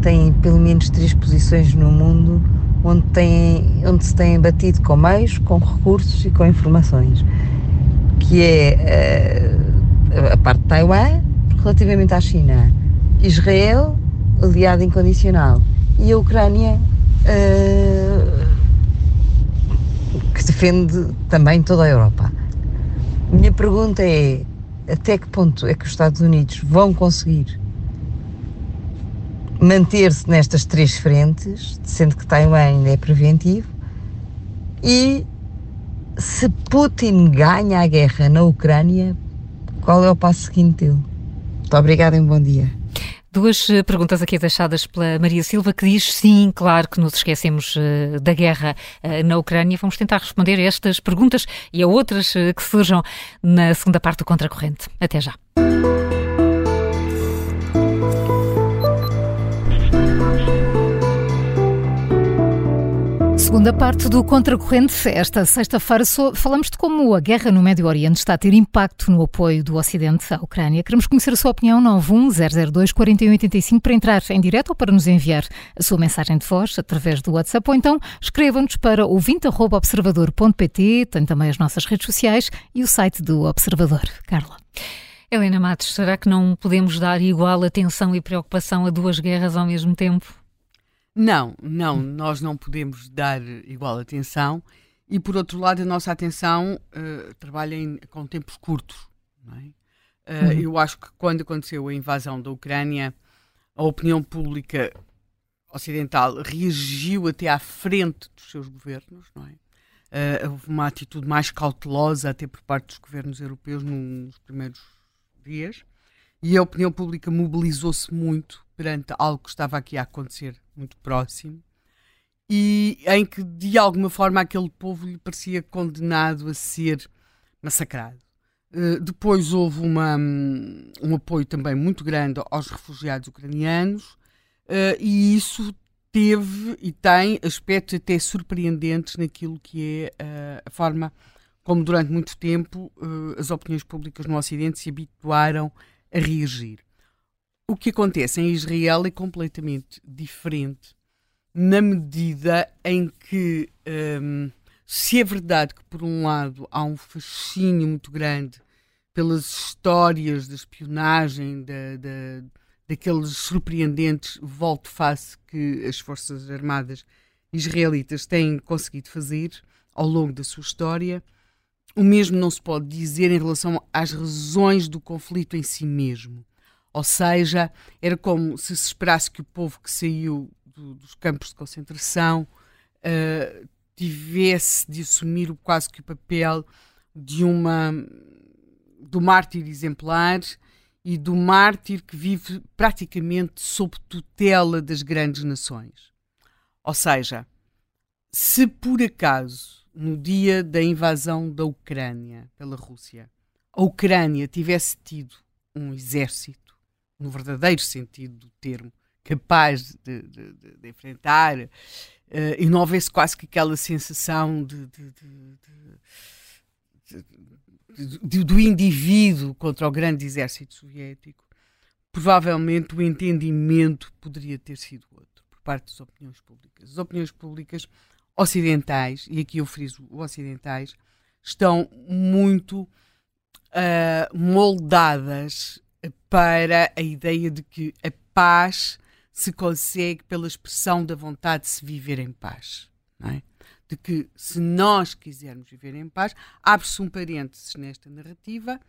têm pelo menos três posições no mundo onde, têm, onde se têm batido com meios, com recursos e com informações, que é uh, a parte de Taiwan, relativamente à China, Israel, aliado incondicional, e a Ucrânia, uh, que defende também toda a Europa. Minha pergunta é: até que ponto é que os Estados Unidos vão conseguir manter-se nestas três frentes, sendo que Taiwan ainda é preventivo, e se Putin ganha a guerra na Ucrânia, qual é o passo seguinte dele? Muito obrigada e um bom dia. Duas eh, perguntas aqui deixadas pela Maria Silva, que diz sim, claro que nos esquecemos uh, da guerra uh, na Ucrânia. Vamos tentar responder a estas perguntas e a outras que surjam na segunda parte do Contracorrente. Até já. Segunda parte do Contracorrente, esta sexta-feira falamos de como a guerra no Médio Oriente está a ter impacto no apoio do Ocidente à Ucrânia. Queremos conhecer a sua opinião 91002-4185 para entrar em direto ou para nos enviar a sua mensagem de voz através do WhatsApp ou então escreva-nos para ouvinte.observador.pt, tem também as nossas redes sociais e o site do Observador. Carla. Helena Matos, será que não podemos dar igual atenção e preocupação a duas guerras ao mesmo tempo? Não, não, nós não podemos dar igual atenção e, por outro lado, a nossa atenção uh, trabalha em, com tempos curtos. É? Uh, uhum. Eu acho que quando aconteceu a invasão da Ucrânia, a opinião pública ocidental reagiu até à frente dos seus governos, não é? Uh, houve uma atitude mais cautelosa até por parte dos governos europeus nos primeiros dias e a opinião pública mobilizou-se muito perante algo que estava aqui a acontecer muito próximo e em que de alguma forma aquele povo lhe parecia condenado a ser massacrado. Uh, depois houve uma, um, um, apoio também muito grande aos refugiados ucranianos uh, e isso teve e tem aspectos até surpreendentes naquilo que é uh, a forma como durante muito tempo as opiniões públicas no Ocidente se habituaram a reagir. O que acontece em Israel é completamente diferente na medida em que, um, se é verdade que, por um lado, há um fascínio muito grande pelas histórias da espionagem, da, da, daqueles surpreendentes volte-face que as Forças Armadas israelitas têm conseguido fazer ao longo da sua história, o mesmo não se pode dizer em relação às razões do conflito em si mesmo. Ou seja, era como se se esperasse que o povo que saiu do, dos campos de concentração uh, tivesse de assumir quase que o papel de uma do mártir exemplar e do mártir que vive praticamente sob tutela das grandes nações. Ou seja, se por acaso no dia da invasão da Ucrânia pela Rússia a Ucrânia tivesse tido um exército no verdadeiro sentido do termo, capaz de, de, de, de enfrentar, uh, e não houvesse quase que aquela sensação de, do indivíduo contra o grande exército soviético, provavelmente o entendimento poderia ter sido outro por parte das opiniões públicas. As opiniões públicas ocidentais, e aqui eu friso ocidentais, estão muito uh, moldadas para a ideia de que a paz se consegue pela expressão da vontade de se viver em paz. É? De que, se nós quisermos viver em paz, abre-se um parênteses nesta narrativa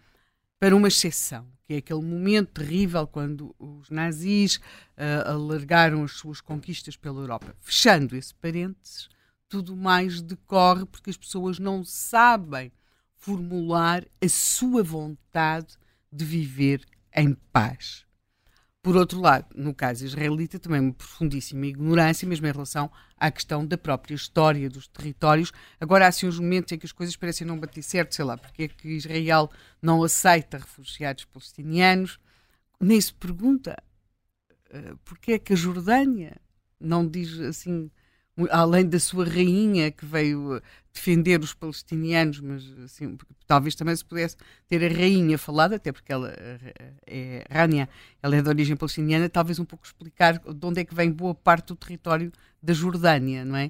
para uma exceção, que é aquele momento terrível quando os nazis uh, alargaram as suas conquistas pela Europa. Fechando esse parênteses, tudo mais decorre porque as pessoas não sabem formular a sua vontade de viver em paz. Por outro lado, no caso israelita, também uma profundíssima ignorância, mesmo em relação à questão da própria história dos territórios. Agora há assim uns momentos em que as coisas parecem não bater certo, sei lá, porque é que Israel não aceita refugiados palestinianos. Nem se pergunta uh, porque é que a Jordânia não diz assim além da sua rainha que veio eh, defender os palestinianos, mas assim, talvez também se pudesse ter a rainha falado, até porque ela eh, é Rania, ela é de origem palestiniana, talvez um pouco explicar de onde é que vem boa parte do território da Jordânia, não é?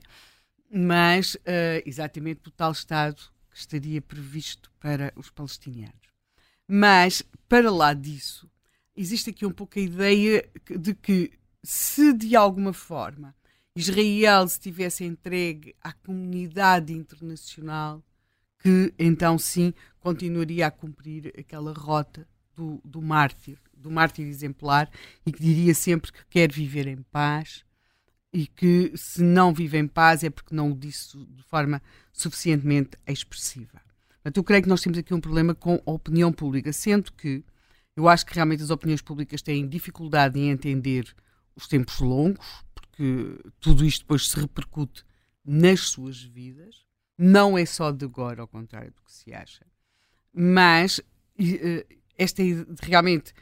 Mas uh, exatamente do tal Estado que estaria previsto para os palestinianos. Mas, para lá disso, existe aqui um pouco a ideia de que se de alguma forma Israel se tivesse entregue à comunidade internacional, que então sim continuaria a cumprir aquela rota do, do mártir, do mártir exemplar, e que diria sempre que quer viver em paz e que se não vive em paz é porque não o disse de forma suficientemente expressiva. Portanto, eu creio que nós temos aqui um problema com a opinião pública, sendo que eu acho que realmente as opiniões públicas têm dificuldade em entender os tempos longos, tudo isto depois se repercute nas suas vidas. Não é só de agora, ao contrário do que se acha. Mas uh, esta realmente,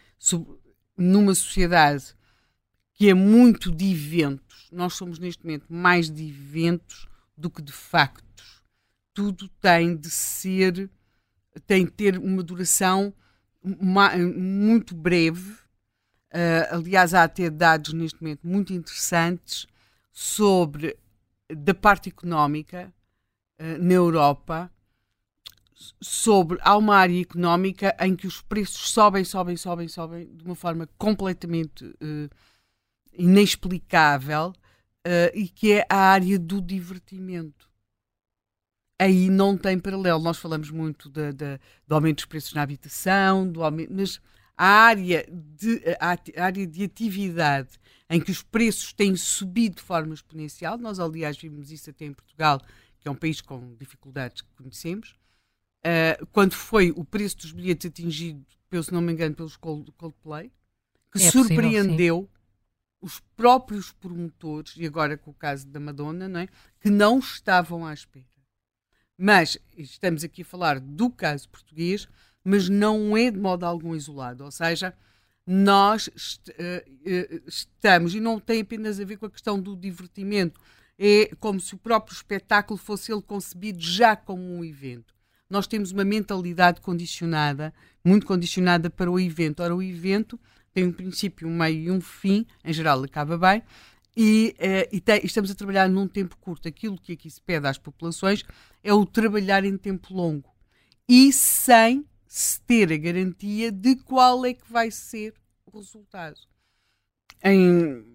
numa sociedade que é muito de eventos, nós somos neste momento mais de eventos do que de factos. Tudo tem de ser, tem de ter uma duração muito breve Uh, aliás, há até dados neste momento muito interessantes sobre, da parte económica uh, na Europa, sobre há uma área económica em que os preços sobem, sobem, sobem, sobem de uma forma completamente uh, inexplicável e que é a área do divertimento. Aí não tem paralelo. Nós falamos muito do aumento dos preços na habitação, do aumento, mas a área de, a área de atividade em que os preços têm subido de forma exponencial, nós aliás vimos isso até em Portugal, que é um país com dificuldades que conhecemos, uh, quando foi o preço dos bilhetes atingido, se não me engano, pelos Coldplay, que é surpreendeu possível, os próprios promotores, e agora com o caso da Madonna, não é? que não estavam à espera. Mas estamos aqui a falar do caso português, mas não é de modo algum isolado. Ou seja, nós est uh, estamos, e não tem apenas a ver com a questão do divertimento, é como se o próprio espetáculo fosse ele concebido já como um evento. Nós temos uma mentalidade condicionada, muito condicionada para o evento. Ora, o evento tem um princípio, um meio e um fim, em geral acaba bem, e, uh, e tem, estamos a trabalhar num tempo curto. Aquilo que aqui se pede às populações é o trabalhar em tempo longo e sem se ter a garantia de qual é que vai ser o resultado. Em,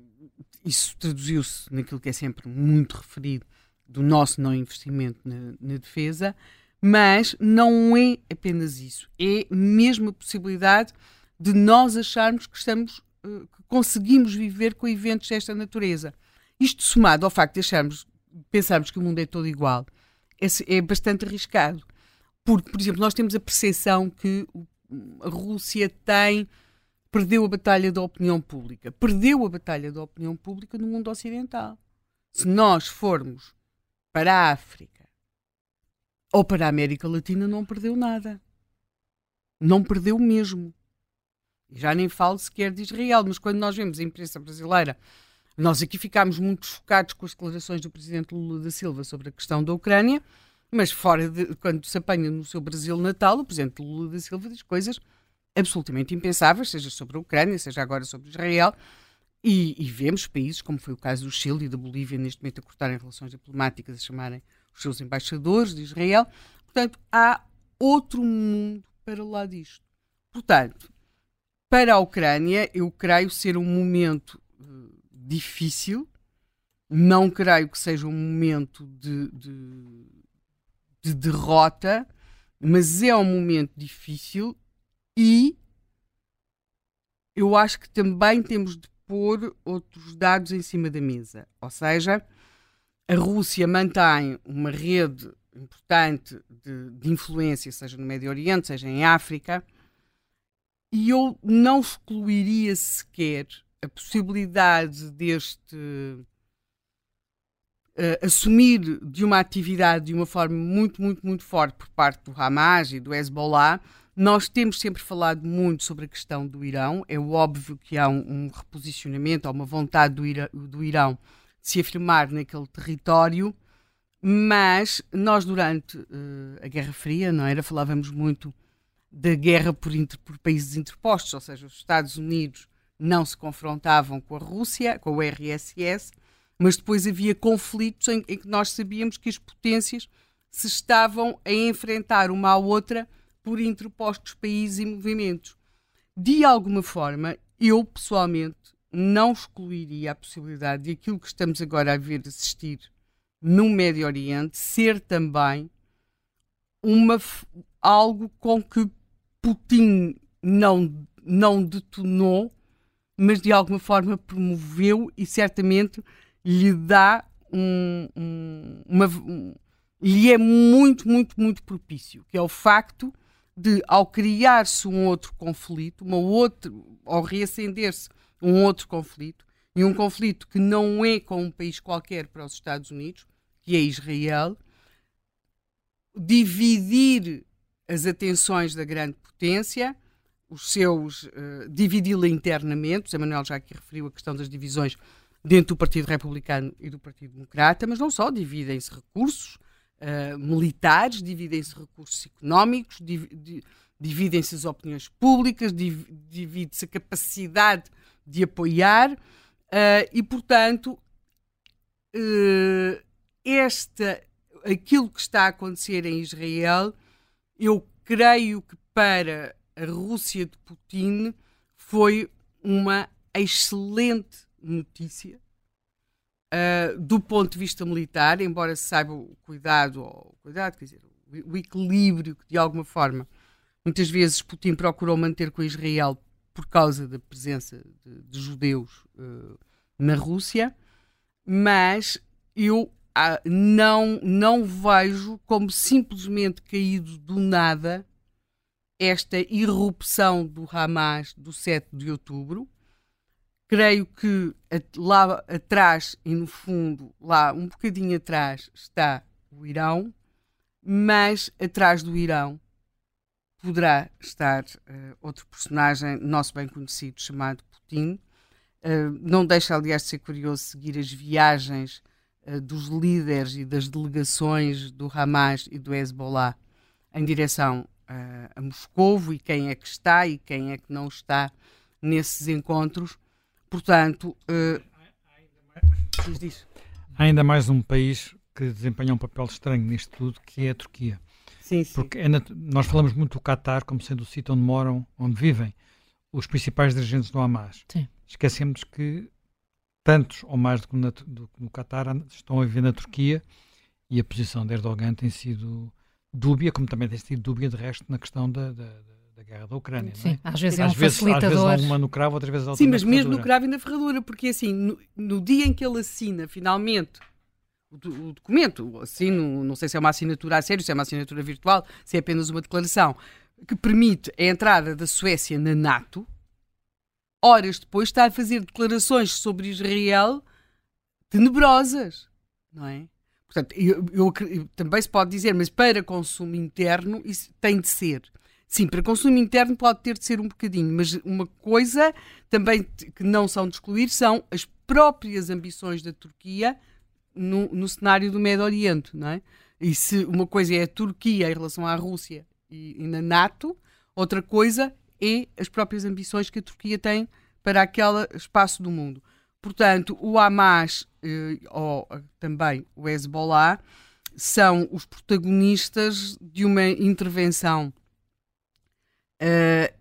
isso traduziu-se naquilo que é sempre muito referido do nosso não investimento na, na, defesa, mas não é apenas isso. É mesmo a possibilidade de nós acharmos que estamos, eh, que conseguimos viver com eventos desta natureza. Isto somado ao facto de acharmos, pensarmos que o mundo é todo igual, é, é bastante arriscado. Porque, por exemplo, nós temos a percepção que a Rússia tem perdeu a batalha da opinião pública. Perdeu a batalha da opinião pública no mundo ocidental. Se nós formos para a África ou para a América Latina, não perdeu nada. Não perdeu mesmo. Já nem falo sequer de Israel, mas quando nós vemos a imprensa brasileira, nós aqui ficámos muito chocados com as declarações do presidente Lula da Silva sobre a questão da Ucrânia mas fora de quando se apanha no seu Brasil natal, o presidente Lula da Silva diz coisas absolutamente impensáveis, seja sobre a Ucrânia, seja agora sobre Israel, e, e, vemos países, como foi o caso do Chile e da Bolívia, neste momento a cortarem relações diplomáticas, a chamarem os seus embaixadores de Israel. Portanto, há outro mundo para lá disto. Portanto, para a Ucrânia, eu creio ser um momento uh, difícil, não creio que seja um momento de, de de derrota, mas é um momento difícil e eu acho que também temos de pôr outros dados em cima da mesa. Ou seja, a Rússia mantém uma rede importante de, de influência, seja no Médio Oriente, seja em África, e eu não excluiria sequer a possibilidade deste uh, assumir de uma atividade de uma forma muito, muito, muito forte por parte do Hamas e do Hezbollah. Nós temos sempre falado muito sobre a questão do Irão. É óbvio que há um, um reposicionamento, há uma vontade do, Ira, do Irão de se afirmar naquele território, mas nós, durante uh, a Guerra Fria, não era? Falávamos muito da guerra por, inter, por países interpostos, ou seja, os Estados Unidos não se confrontavam com a Rússia, com o RSS, mas depois havia conflitos em, em, que nós sabíamos que as potências se estavam a enfrentar uma à outra por interpostos países e movimentos. De alguma forma, eu pessoalmente não excluiria a possibilidade de aquilo que estamos agora a ver assistir no Médio Oriente ser também uma, algo com que Putin não, não detonou, mas de alguma forma promoveu e certamente lhe dá um, um, uma. Um, lhe é muito, muito, muito propício, que é o facto de, ao criar-se um outro conflito, uma outra, ao reacender-se um outro conflito, e um conflito que não é com um país qualquer para os Estados Unidos, que é Israel, dividir as atenções da grande potência, os seus uh, dividi-la internamente. O Zé Manuel já aqui referiu a questão das divisões dentro do Partido Republicano e do Partido Democrata, mas não só, dividem-se recursos uh, militares, dividem-se recursos económicos, div dividem-se as opiniões públicas, div divide-se a capacidade de apoiar uh, e, portanto, esta, aquilo que está a acontecer em Israel eu creio que para a Rússia de Putin foi uma excelente notícia uh, do ponto de vista militar, embora se saiba o cuidado, o cuidado, quer dizer, o, equilíbrio que de alguma forma muitas vezes Putin procurou manter com Israel por causa da presença de, de judeus uh, na Rússia, mas eu ah, não, não vejo como simplesmente caído do nada esta irrupção do Hamas do 7 de outubro. Creio que lá atrás e no fundo, lá um bocadinho atrás, está o Irão, mas atrás do Irão poderá estar uh, outro personagem nosso bem conhecido chamado Putin. Uh, não deixa, aliás, de ser curioso seguir as viagens eh, dos líderes e das delegações do Hamas e do Hezbollah em direção uh, a Moscovo e quem é que está e quem é que não está nesses encontros. Portanto, uh, diz, diz. há ainda mais um país que desempenha um papel estranho nisto tudo, que é a Turquia. Sim, sim. Porque é nós falamos muito do Qatar como sendo o sítio onde moram, onde vivem os principais dirigentes do Hamas. Sim. Esquecemos que tantos ou mais do que, na, do que no Qatar estão a viver na Turquia e a posição de Erdogan tem sido dúbia, como também tem sido dúbia de resto na questão da, da, da guerra da Ucrânia. Sim, é? às vezes é um às facilitador. Vezes, às vezes uma no cravo, outras vezes outra Sim, mas mesmo no cravo e na ferradura, porque assim, no, no dia em que ele assina finalmente o, o documento, assino, não sei se é uma assinatura a sério, se é uma assinatura virtual, se é apenas uma declaração, que permite a entrada da Suécia na NATO, horas depois, está a fazer declarações sobre Israel tenebrosas, não é? Portanto, eu, eu, eu, também se pode dizer, mas para consumo interno isso tem de ser. Sim, para consumo interno pode ter de ser um bocadinho, mas uma coisa também que não são de excluir são as próprias ambições da Turquia no, no cenário do Médio Oriente, não é? E se uma coisa é a Turquia em relação à Rússia e, e na NATO, outra coisa é as próprias ambições que a Turquia tem para aquele espaço do mundo. Portanto, o Hamas eh, ou também o Hezbollah são os protagonistas de uma intervenção eh,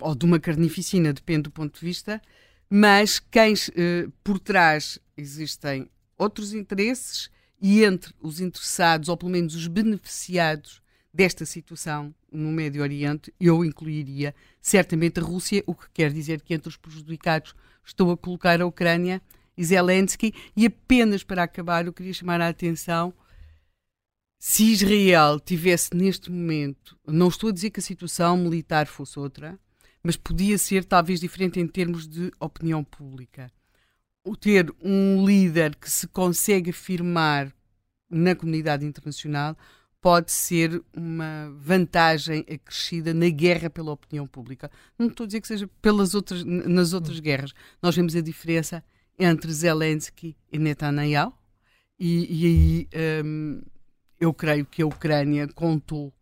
ou de uma carnificina, depende do ponto de vista, mas quem eh, por trás existem outros interesses e entre os interessados, ou pelo menos os beneficiados desta situação no Médio Oriente, eu incluiria certamente a Rússia, o que quer dizer que entre os prejudicados estou a colocar a Ucrânia e Zelensky. E apenas para acabar, eu queria chamar a atenção. Se Israel tivesse neste momento, não estou a dizer que a situação militar fosse outra, mas podia ser talvez diferente em termos de opinião pública. O ter um líder que se consegue afirmar na comunidade internacional pode ser uma vantagem acrescida na guerra pela opinião pública. Não estou a dizer que seja pelas outras, nas outras guerras. Nós vemos a diferença entre Zelensky e Netanyahu e, e aí um, eu creio que a Ucrânia contou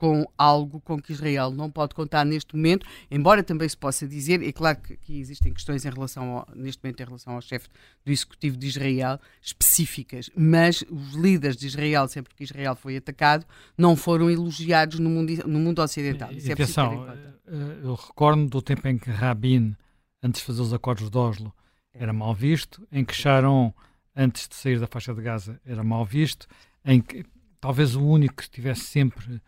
com algo com que Israel não pode contar neste momento, embora também se possa dizer, é claro que, que existem questões em relação ao, neste momento em relação ao chefe do executivo de Israel específicas, mas os líderes de Israel, sempre que Israel foi atacado, não foram elogiados no mundo, no mundo ocidental. Isso é atenção, eh, eu recordo do tempo em que Rabin, antes de fazer os acordos de Oslo, era mal visto, em que Sharon, antes de sair da faixa de Gaza, era mal visto, em que talvez o único que estivesse sempre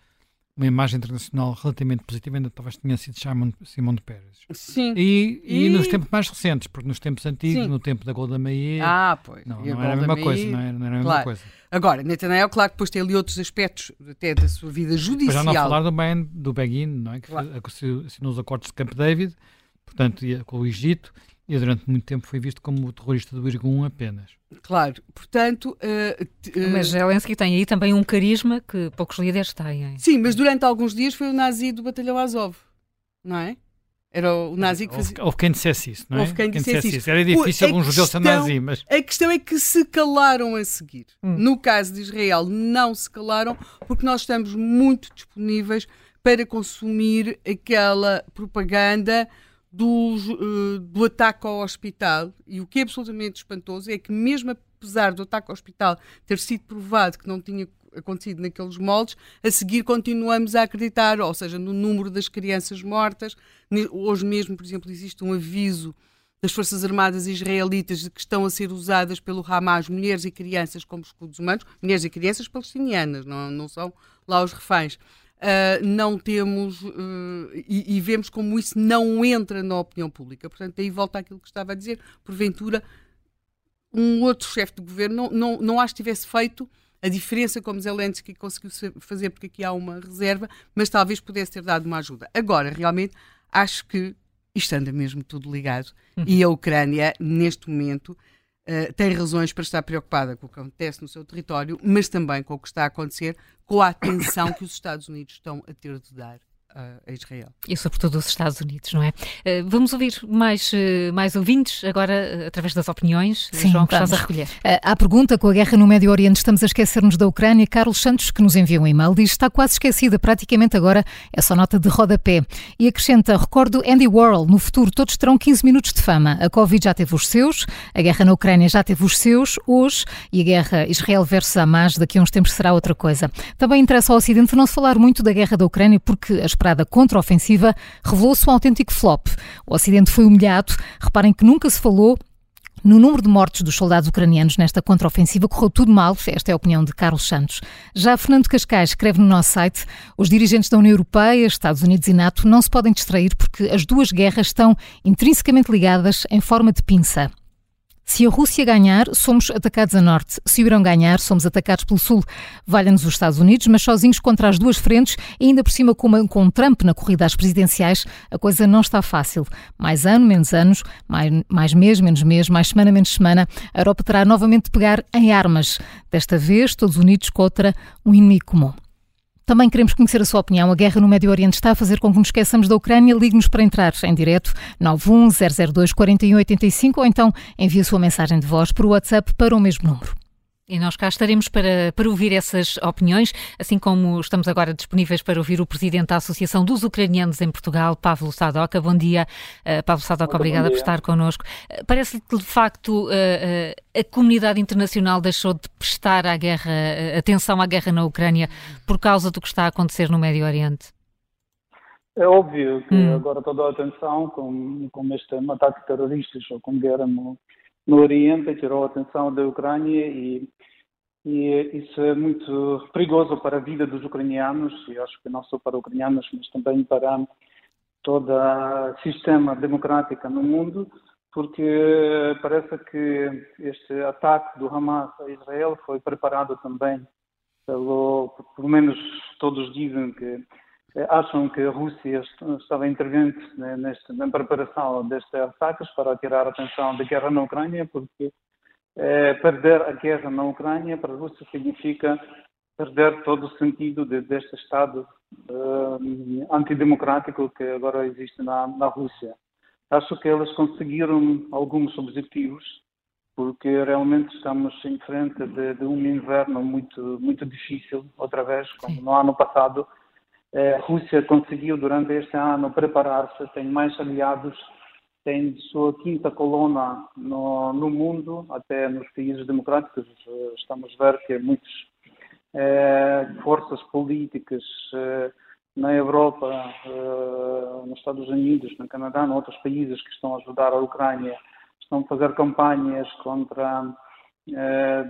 uma imagem internacional relativamente positiva, ainda talvez tenha sido Simon, Simão de Pérez. Sim. E, e, e, nos tempos mais recentes, porque nos tempos antigos, Sim. no tempo da Golda Meir, ah, pois. não, não era a mesma coisa, não era, não era a mesma coisa. Agora, Netanyahu, claro que depois tem ali outros aspectos até da sua vida judicial. Para já não falar do, ben, do Begin, não é? que claro. assinou os acordos de Camp David, portanto, com o Egito, e durante muito tempo foi visto como o terrorista do Irgun apenas. Claro, portanto. Uh, uh, mas Zelensky tem aí também um carisma que poucos líderes têm. Sim, mas durante alguns dias foi o nazi do Batalhão Azov, não é? Era o nazi que fazia. Houve quem dissesse isso, não é? Houve quem, quem dissesse, dissesse isso. Era difícil algum judeu ser nazi, mas. A questão é que se calaram a seguir. Hum. No caso de Israel, não se calaram, porque nós estamos muito disponíveis para consumir aquela propaganda do, uh, do ataque ao hospital. E o que é absolutamente espantoso é que, mesmo apesar do ataque ao hospital ter sido provado que não tinha acontecido naqueles moldes, a seguir continuamos a acreditar, ou seja, no número das crianças mortas. Hoje mesmo, por exemplo, existe um aviso das Forças Armadas israelitas de que estão a ser usadas pelo Hamas mulheres e crianças como escudos humanos, mulheres e crianças palestinianas, não, não são lá os reféns uh, não temos uh, e, e, vemos como isso não entra na opinião pública. Portanto, aí volta àquilo que estava a dizer, porventura um outro chefe de governo não, não, não acho que tivesse feito a diferença como Zelensky conseguiu fazer, porque aqui há uma reserva, mas talvez pudesse ter dado uma ajuda. Agora, realmente, acho que isto anda mesmo tudo ligado uhum. e a Ucrânia, neste momento, uh, tem razões para estar preocupada com o que acontece no seu território, mas também com o que está a acontecer, com a atenção que os Estados Unidos estão a ter de dar a Israel. E sobretudo os Estados Unidos, não é? Eh, vamos ouvir mais, eh, mais ouvintes agora eh, através das opiniões. Sim, João, que estás a recolher. À pergunta, com a guerra no Médio Oriente, estamos a esquecer-nos da Ucrânia. Carlos Santos, que nos enviou um e-mail, diz está quase esquecida, praticamente agora é só nota de rodapé. E acrescenta, recordo Andy Warhol, no futuro todos terão 15 minutos de fama. A Covid já teve os seus, a guerra na Ucrânia já teve os seus, hoje, e a guerra Israel versus Hamas daqui a uns tempos será outra coisa. Também interessa ao Ocidente não se falar muito da guerra da Ucrânia, porque as esperada contraofensiva revelou-se um autêntico flop. O Ocidente foi humilhado. Reparem que nunca se falou no número de mortes dos soldados ucranianos nesta contraofensiva correu tudo mal, esta é a opinião de Carlos Santos. Já Fernando Cascais escreve no nosso site: os dirigentes da União Europeia, Estados Unidos e NATO não se podem distrair porque as duas guerras estão intrinsecamente ligadas em forma de pinça. Se a Rússia ganhar, somos atacados a norte. Se o Irão ganhar, somos atacados pelo sul. Valha-nos os Estados Unidos, mas sozinhos contra as duas frentes e ainda por cima com, com Trump na corrida às presidenciais, a coisa não está fácil. Mais ano, menos anos, mais, mais mês, menos mês, mais semana, menos semana, a Europa terá novamente de pegar em armas. Desta vez, todos unidos contra um inimigo comum. Também queremos conhecer a sua opinião. A guerra no Médio Oriente está a fazer com que nos esqueçamos da Ucrânia. Ligue-nos para entrar em direto 91002 4185 ou então envie a sua mensagem de voz por WhatsApp para o mesmo número. E nós cá estaremos para, para ouvir essas opiniões, assim como estamos agora disponíveis para ouvir o Presidente da Associação dos Ucranianos em Portugal, Pavlo Sadoka. Bom dia, uh, Pavlo Sadoka, obrigada por estar connosco. Uh, Parece-lhe que, de facto, uh, a comunidade internacional deixou de prestar à guerra, atenção à guerra na Ucrânia por causa do que está a acontecer no Médio Oriente? É óbvio que hum. agora toda a atenção com, com este ataque terroristas ou com guerra no, no Oriente, tirou a atenção da Ucrânia e, e isso é muito perigoso para a vida dos ucranianos, e acho que não só para os ucranianos, mas também para todo o sistema democrático no mundo, porque parece que este ataque do Hamas a Israel foi preparado também pelo, pelo menos todos dizem que acham que a Rússia estava intervente né, neste, na preparação destes ataques para tirar a atenção da guerra na Ucrânia, porque é, perder a guerra na Ucrânia para a Rússia significa perder todo o sentido de, deste Estado uh, antidemocrático que agora existe na, na Rússia. Acho que eles conseguiram alguns objetivos, porque realmente estamos em frente de, de um inverno muito, muito difícil, outra vez, como no ano passado. A Rússia conseguiu durante este ano preparar-se, tem mais aliados tem sua quinta coluna no, no, mundo, até nos países democráticos. Estamos a ver que muitas eh, forças políticas eh, na Europa, eh, nos Estados Unidos, no Canadá, em outros países que estão a ajudar a Ucrânia, estão a fazer campanhas contra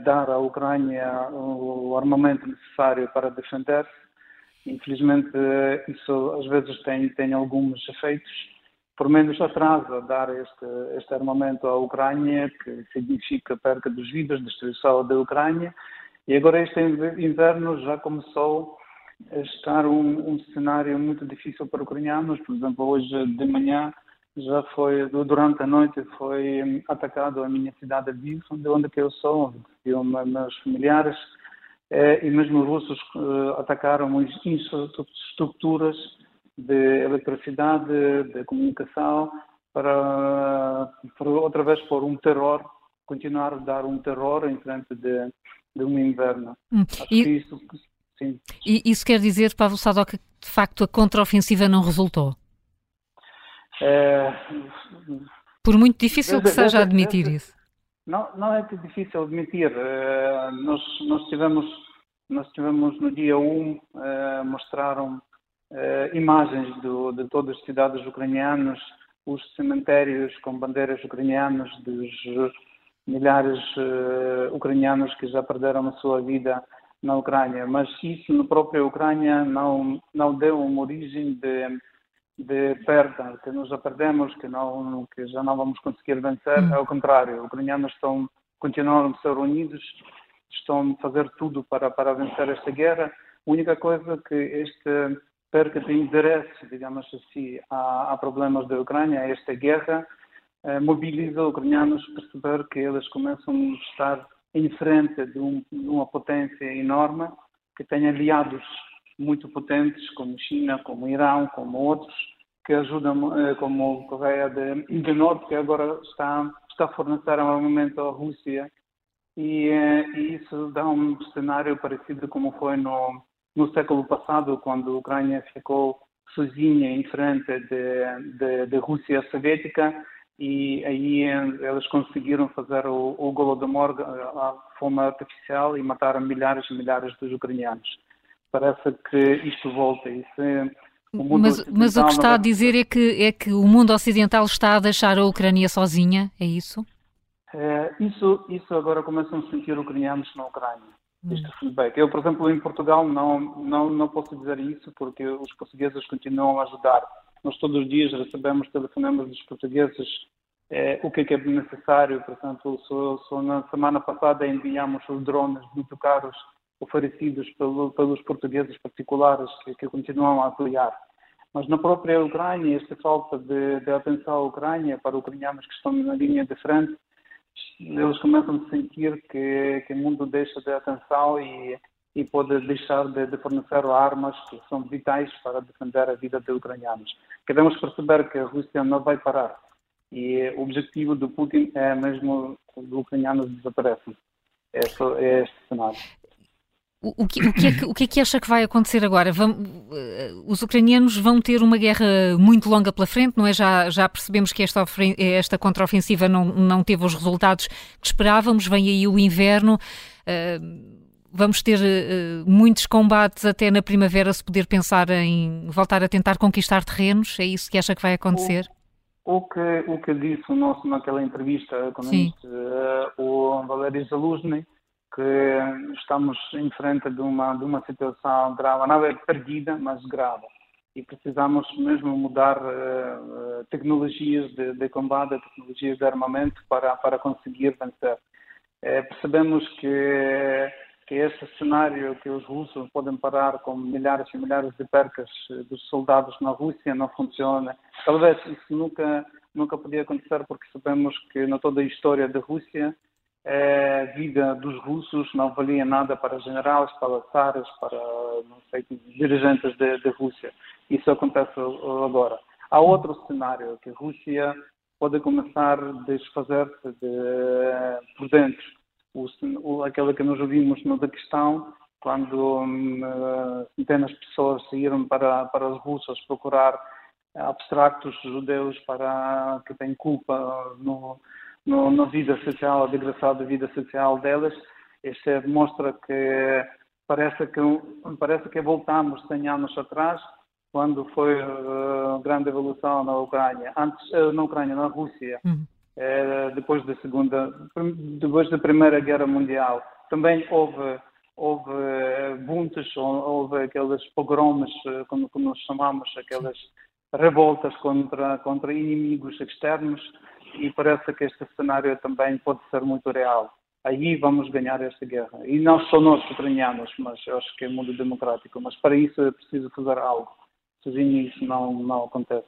dar à Ucrânia o armamento necessário para defender-se. Infelizmente, eh, isso às vezes tem, tem alguns efeitos por menos atrasa dar este, este armamento à Ucrânia, que significa perca dos vidas, destruição da Ucrânia. E agora este inverno já começou a estar um, um cenário muito difícil para os ucranianos. Por exemplo, hoje de manhã já foi, durante a noite, foi atacado a minha cidade de Lviv, onde, onde eu sou, onde viviam meus familiares, e mesmo os russos eh, atacaram infraestruturas de eletricidade, de comunicação, para, para outra vez pôr um terror, continuar a dar um terror em frente de, de um inverno. Hum. E, isso, e isso quer dizer, Pablo Sadó, que de facto a contraofensiva não resultou? É, Por muito difícil que seja admitir isso. Não, não é difícil admitir. Uh, nós, nós, tivemos, nós tivemos no dia 1, uh, mostraram uh, imagens do, de todas as cidades ucranianas, os cemitérios com bandeiras ucranianas dos milhares uh, ucranianos que já perderam a sua vida na Ucrânia. Mas isso na própria Ucrânia não, não deu uma origem de, de perda, que nós já perdemos, que, não, que já não vamos conseguir vencer. Hum. Ao contrário, os ucranianos estão, continuam a ser unidos, estão a fazer tudo para, para vencer esta guerra. A única coisa que este perca de interesse, digamos assim, a, a problemas da Ucrânia, a esta guerra, eh, mobiliza os ucranianos a perceber que eles começam a estar em frente de, um, de, uma potência enorme, que tem aliados muito potentes, como China, como Irão, como outros, que ajudam, eh, como a Coreia do Norte, que agora está, está a fornecer armamento à Rússia, e, eh, e isso dá um cenário parecido como foi no, no século passado, quando a Ucrânia ficou sozinha em frente da Rússia soviética e aí eles conseguiram fazer o, o Golodomor a forma artificial e mataram milhares e milhares dos ucranianos. Parece que isto volta. Isso é, o mas, mas, o que está a dizer é que, é que o mundo ocidental está a deixar a Ucrânia sozinha, é isso? É, isso, isso agora começam a sentir ucranianos na Ucrânia este feedback. Eu, por exemplo, em Portugal não, não, não posso dizer isso porque os portugueses continuam a ajudar. Nós todos os dias recebemos telefonemas dos portugueses eh, o que é, que é necessário. Por exemplo, só, só, na semana passada enviamos os drones muito caros oferecidos pelo, pelos portugueses particulares que, que, continuam a apoiar. Mas na própria Ucrânia, esta falta de, de atenção à Ucrânia para os ucranianos que estão na linha de frente eles começam a sentir que, que o mundo deixa de atenção e, e pode deixar de, de, fornecer armas que são vitais para defender a vida dos ucranianos. Queremos perceber que a Rússia não vai parar e o objetivo do Putin é mesmo que os ucranianos desapareçam. É, este cenário. O, que, o, que é que, o que é que acha que vai acontecer agora? Vão, eh, os ucranianos vão ter uma guerra muito longa pela frente, não é? Já, já percebemos que esta, esta contraofensiva não, não teve os resultados que esperávamos, vem aí o inverno. Uh, vamos ter uh, muitos combates até na primavera se poder pensar em voltar a tentar conquistar terrenos? É isso que acha que vai acontecer? O, o que, o que disse o nosso naquela entrevista, disse, uh, o Valério Zaluzny, que estamos em frente de uma, de uma situação grave, não é perdida, mas grave. E precisamos mesmo mudar uh, tecnologias de, de, combate, tecnologias de armamento para, para conseguir vencer. Uh, percebemos que, que este cenário que os russos podem parar com milhares e milhares de percas dos soldados na Rússia não funciona. Talvez isso nunca nunca podia acontecer porque sabemos que na toda a história da Rússia a vida dos russos não valia nada para generais, para tsares, para não sei, dirigentes da Rússia. Isso acontece agora. Há outro cenário que a Rússia pode começar a desfazer-se de, por dentro. O, aquela que nós ouvimos no Daquestão, quando um, centenas de pessoas saíram para, para os russos procurar abstractos judeus para que têm culpa no, no, na vida social, a degradação da vida social delas. Isto é, demonstra que parece que parece que voltamos 100 anos atrás, quando foi a grande evolução na Ucrânia, antes eh, na Ucrânia, na Rússia, uhum. é, depois da segunda, depois da primeira guerra mundial. Também houve houve eh, buntes, houve aqueles pogroms, como, como nós chamamos, aquelas revoltas contra, contra inimigos externos e parece que este cenário também pode ser muito real. Aí vamos ganhar esta guerra. E não só nós, ucranianos, mas eu acho que é mundo democrático. Mas para isso é preciso fazer algo. Sozinho isso não, não acontece.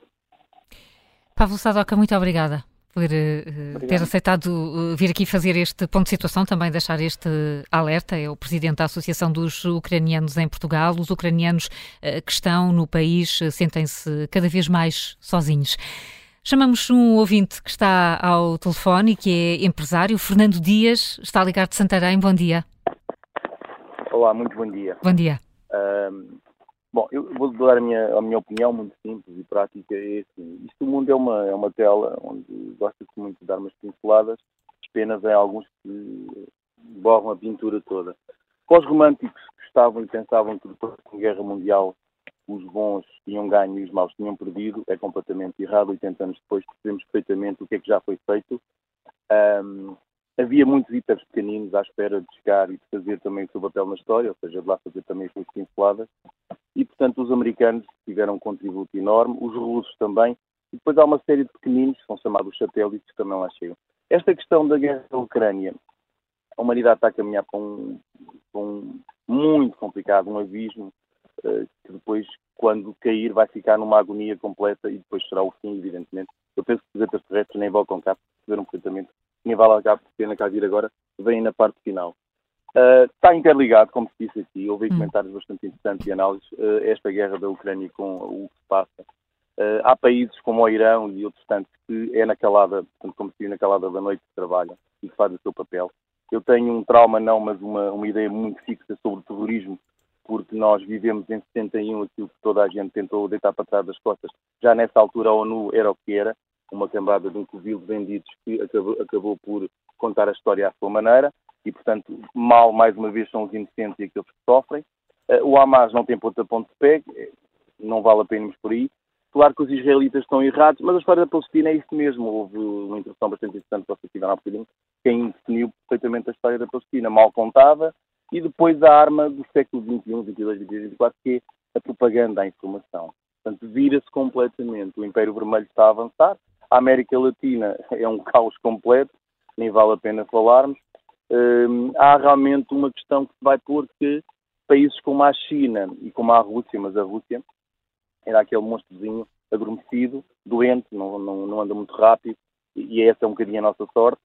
Pablo Sadoca, muito obrigada por uh, ter aceitado uh, vir aqui fazer este ponto de situação, também deixar este alerta. É o presidente da Associação dos Ucranianos em Portugal. Os ucranianos uh, que estão no país sentem-se cada vez mais sozinhos. Chamamos um ouvinte que está ao telefone e que é empresário, Fernando Dias, está ligado de Santarém. Bom dia. Olá, muito bom dia. Bom dia. Bom, eu vou dar a minha, a minha opinião muito simples e prática. É assim, isto o mundo é uma, é uma tela onde gosta-se muito de dar umas pinceladas, apenas em alguns que borram a pintura toda. Para os românticos que estavam e pensavam que depois da Guerra Mundial os bons tinham ganho e os maus tinham perdido, é completamente errado. 80 anos depois percebemos perfeitamente o que é que já foi feito. Um, havia muitos itens pequeninos à espera de chegar e de fazer também o seu papel na história, ou seja, de lá fazer também as suas e, portanto, os americanos tiveram um contributo enorme, os russos também, e depois há uma série de pequeninos, que são chamados satélites, que também lá chegam. Esta questão da guerra da Ucrânia, a humanidade está a caminhar para um, para um muito complicado, um abismo, que depois, quando cair, vai ficar numa agonia completa e depois será o fim, evidentemente. Eu penso que os extraterrestres nem voltam cá, perceberam perfeitamente, nem vale a pena cá vir agora, vêm na parte final. Uh, está interligado, como se disse aqui, houve hum. comentários bastante interessantes e análises, uh, esta guerra da Ucrânia com o que se passa. Uh, há países como o Irão e outros tantos que é na calada, portanto, como se diz, na calada da noite que trabalham e que fazem o seu papel. Eu tenho um trauma, não, mas uma, uma ideia muito fixa sobre o terrorismo, porque nós vivemos em 71 aquilo que toda a gente tentou deitar para trás das costas. Já nessa altura a ONU era o que era, uma cambada de um covil de bandidos que acabou, acabou por contar a história à sua maneira e, portanto, mal, mais uma vez, são os inocentes e aqueles que sofrem. Eh, o Hamas não tem ponta ponto de pé, eh, não vale a pena irmos por aí. Claro que os israelitas estão errados, mas a história da Palestina é isso mesmo. Houve uma introdução bastante interessante para vocês tiveram há bocadinho, quem definiu perfeitamente a história da Palestina, mal contada, e depois a arma do século XXI, XXII, XXIII, XXIV, que é a propaganda, a informação. Portanto, vira-se completamente. O Império Vermelho está a avançar, a América Latina é um caos completo, nem vale a pena falarmos, Hum, há realmente uma questão que se vai pôr que países como a China e como a Rússia, mas a Rússia era aquele monstrozinho adormecido, doente, não, não, não anda muito rápido, e essa é um bocadinho a nossa sorte.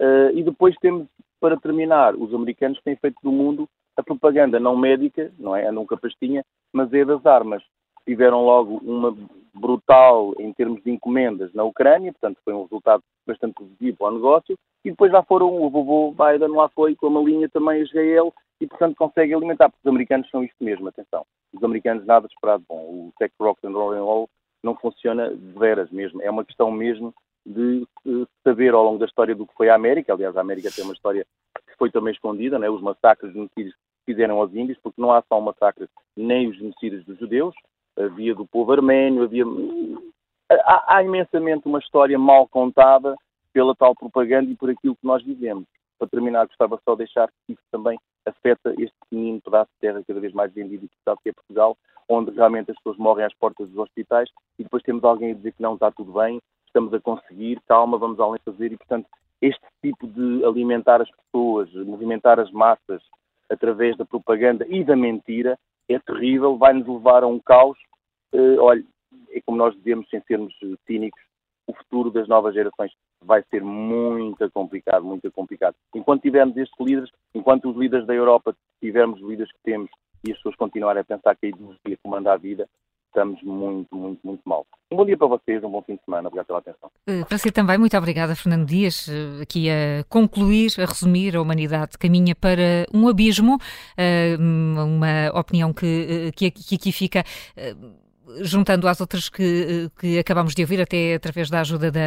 Uh, e depois temos, para terminar, os americanos têm feito do mundo a propaganda não médica, não é? Andam com a pastinha, mas é das armas. Tiveram logo uma brutal em termos de encomendas na Ucrânia, portanto foi um resultado bastante positivo para o negócio, e depois já foram, o vovô Biden lá foi com uma linha também a Israel, e portanto consegue alimentar, porque os americanos são isto mesmo, atenção, os americanos nada esperado bom, o tech rock and roll and roll não funciona de veras mesmo, é uma questão mesmo de saber ao longo da história do que foi a América, aliás a América tem uma história que foi também escondida, né? os massacres genocídios que fizeram aos índios, porque não há só um massacre nem os genocídios dos judeus, havia do povo arménio, havia. Há, há, imensamente uma história mal contada pela tal propaganda e por aquilo que nós vivemos. Para terminar, gostava só de deixar que isso também afeta este pequenino pedaço de terra cada vez mais vendido e disputado que é Portugal, onde realmente as pessoas morrem às portas dos hospitais e depois temos alguém a dizer que não está tudo bem, estamos a conseguir, calma, vamos além fazer e, portanto, este tipo de alimentar as pessoas, movimentar as massas, através da propaganda e da mentira é terrível, vai nos levar a um caos. Uh, olha, é como nós dizemos, sem sermos cínicos, o futuro das novas gerações vai ser muito complicado, muito complicado. Enquanto tivermos estes líderes, enquanto os líderes da Europa tivermos os líderes que temos e as pessoas continuarem a pensar que a ideologia comanda a vida, estamos muito, muito, muito mal. Um bom dia para vocês, um bom fim de semana. Obrigado pela atenção. Uh, para si também, muito obrigada, Fernando Dias. Uh, aqui a concluir, a resumir, a humanidade caminha para um abismo, uh, uma opinião que, que aqui fica juntando às outras que, que acabámos de ouvir, até através da ajuda da,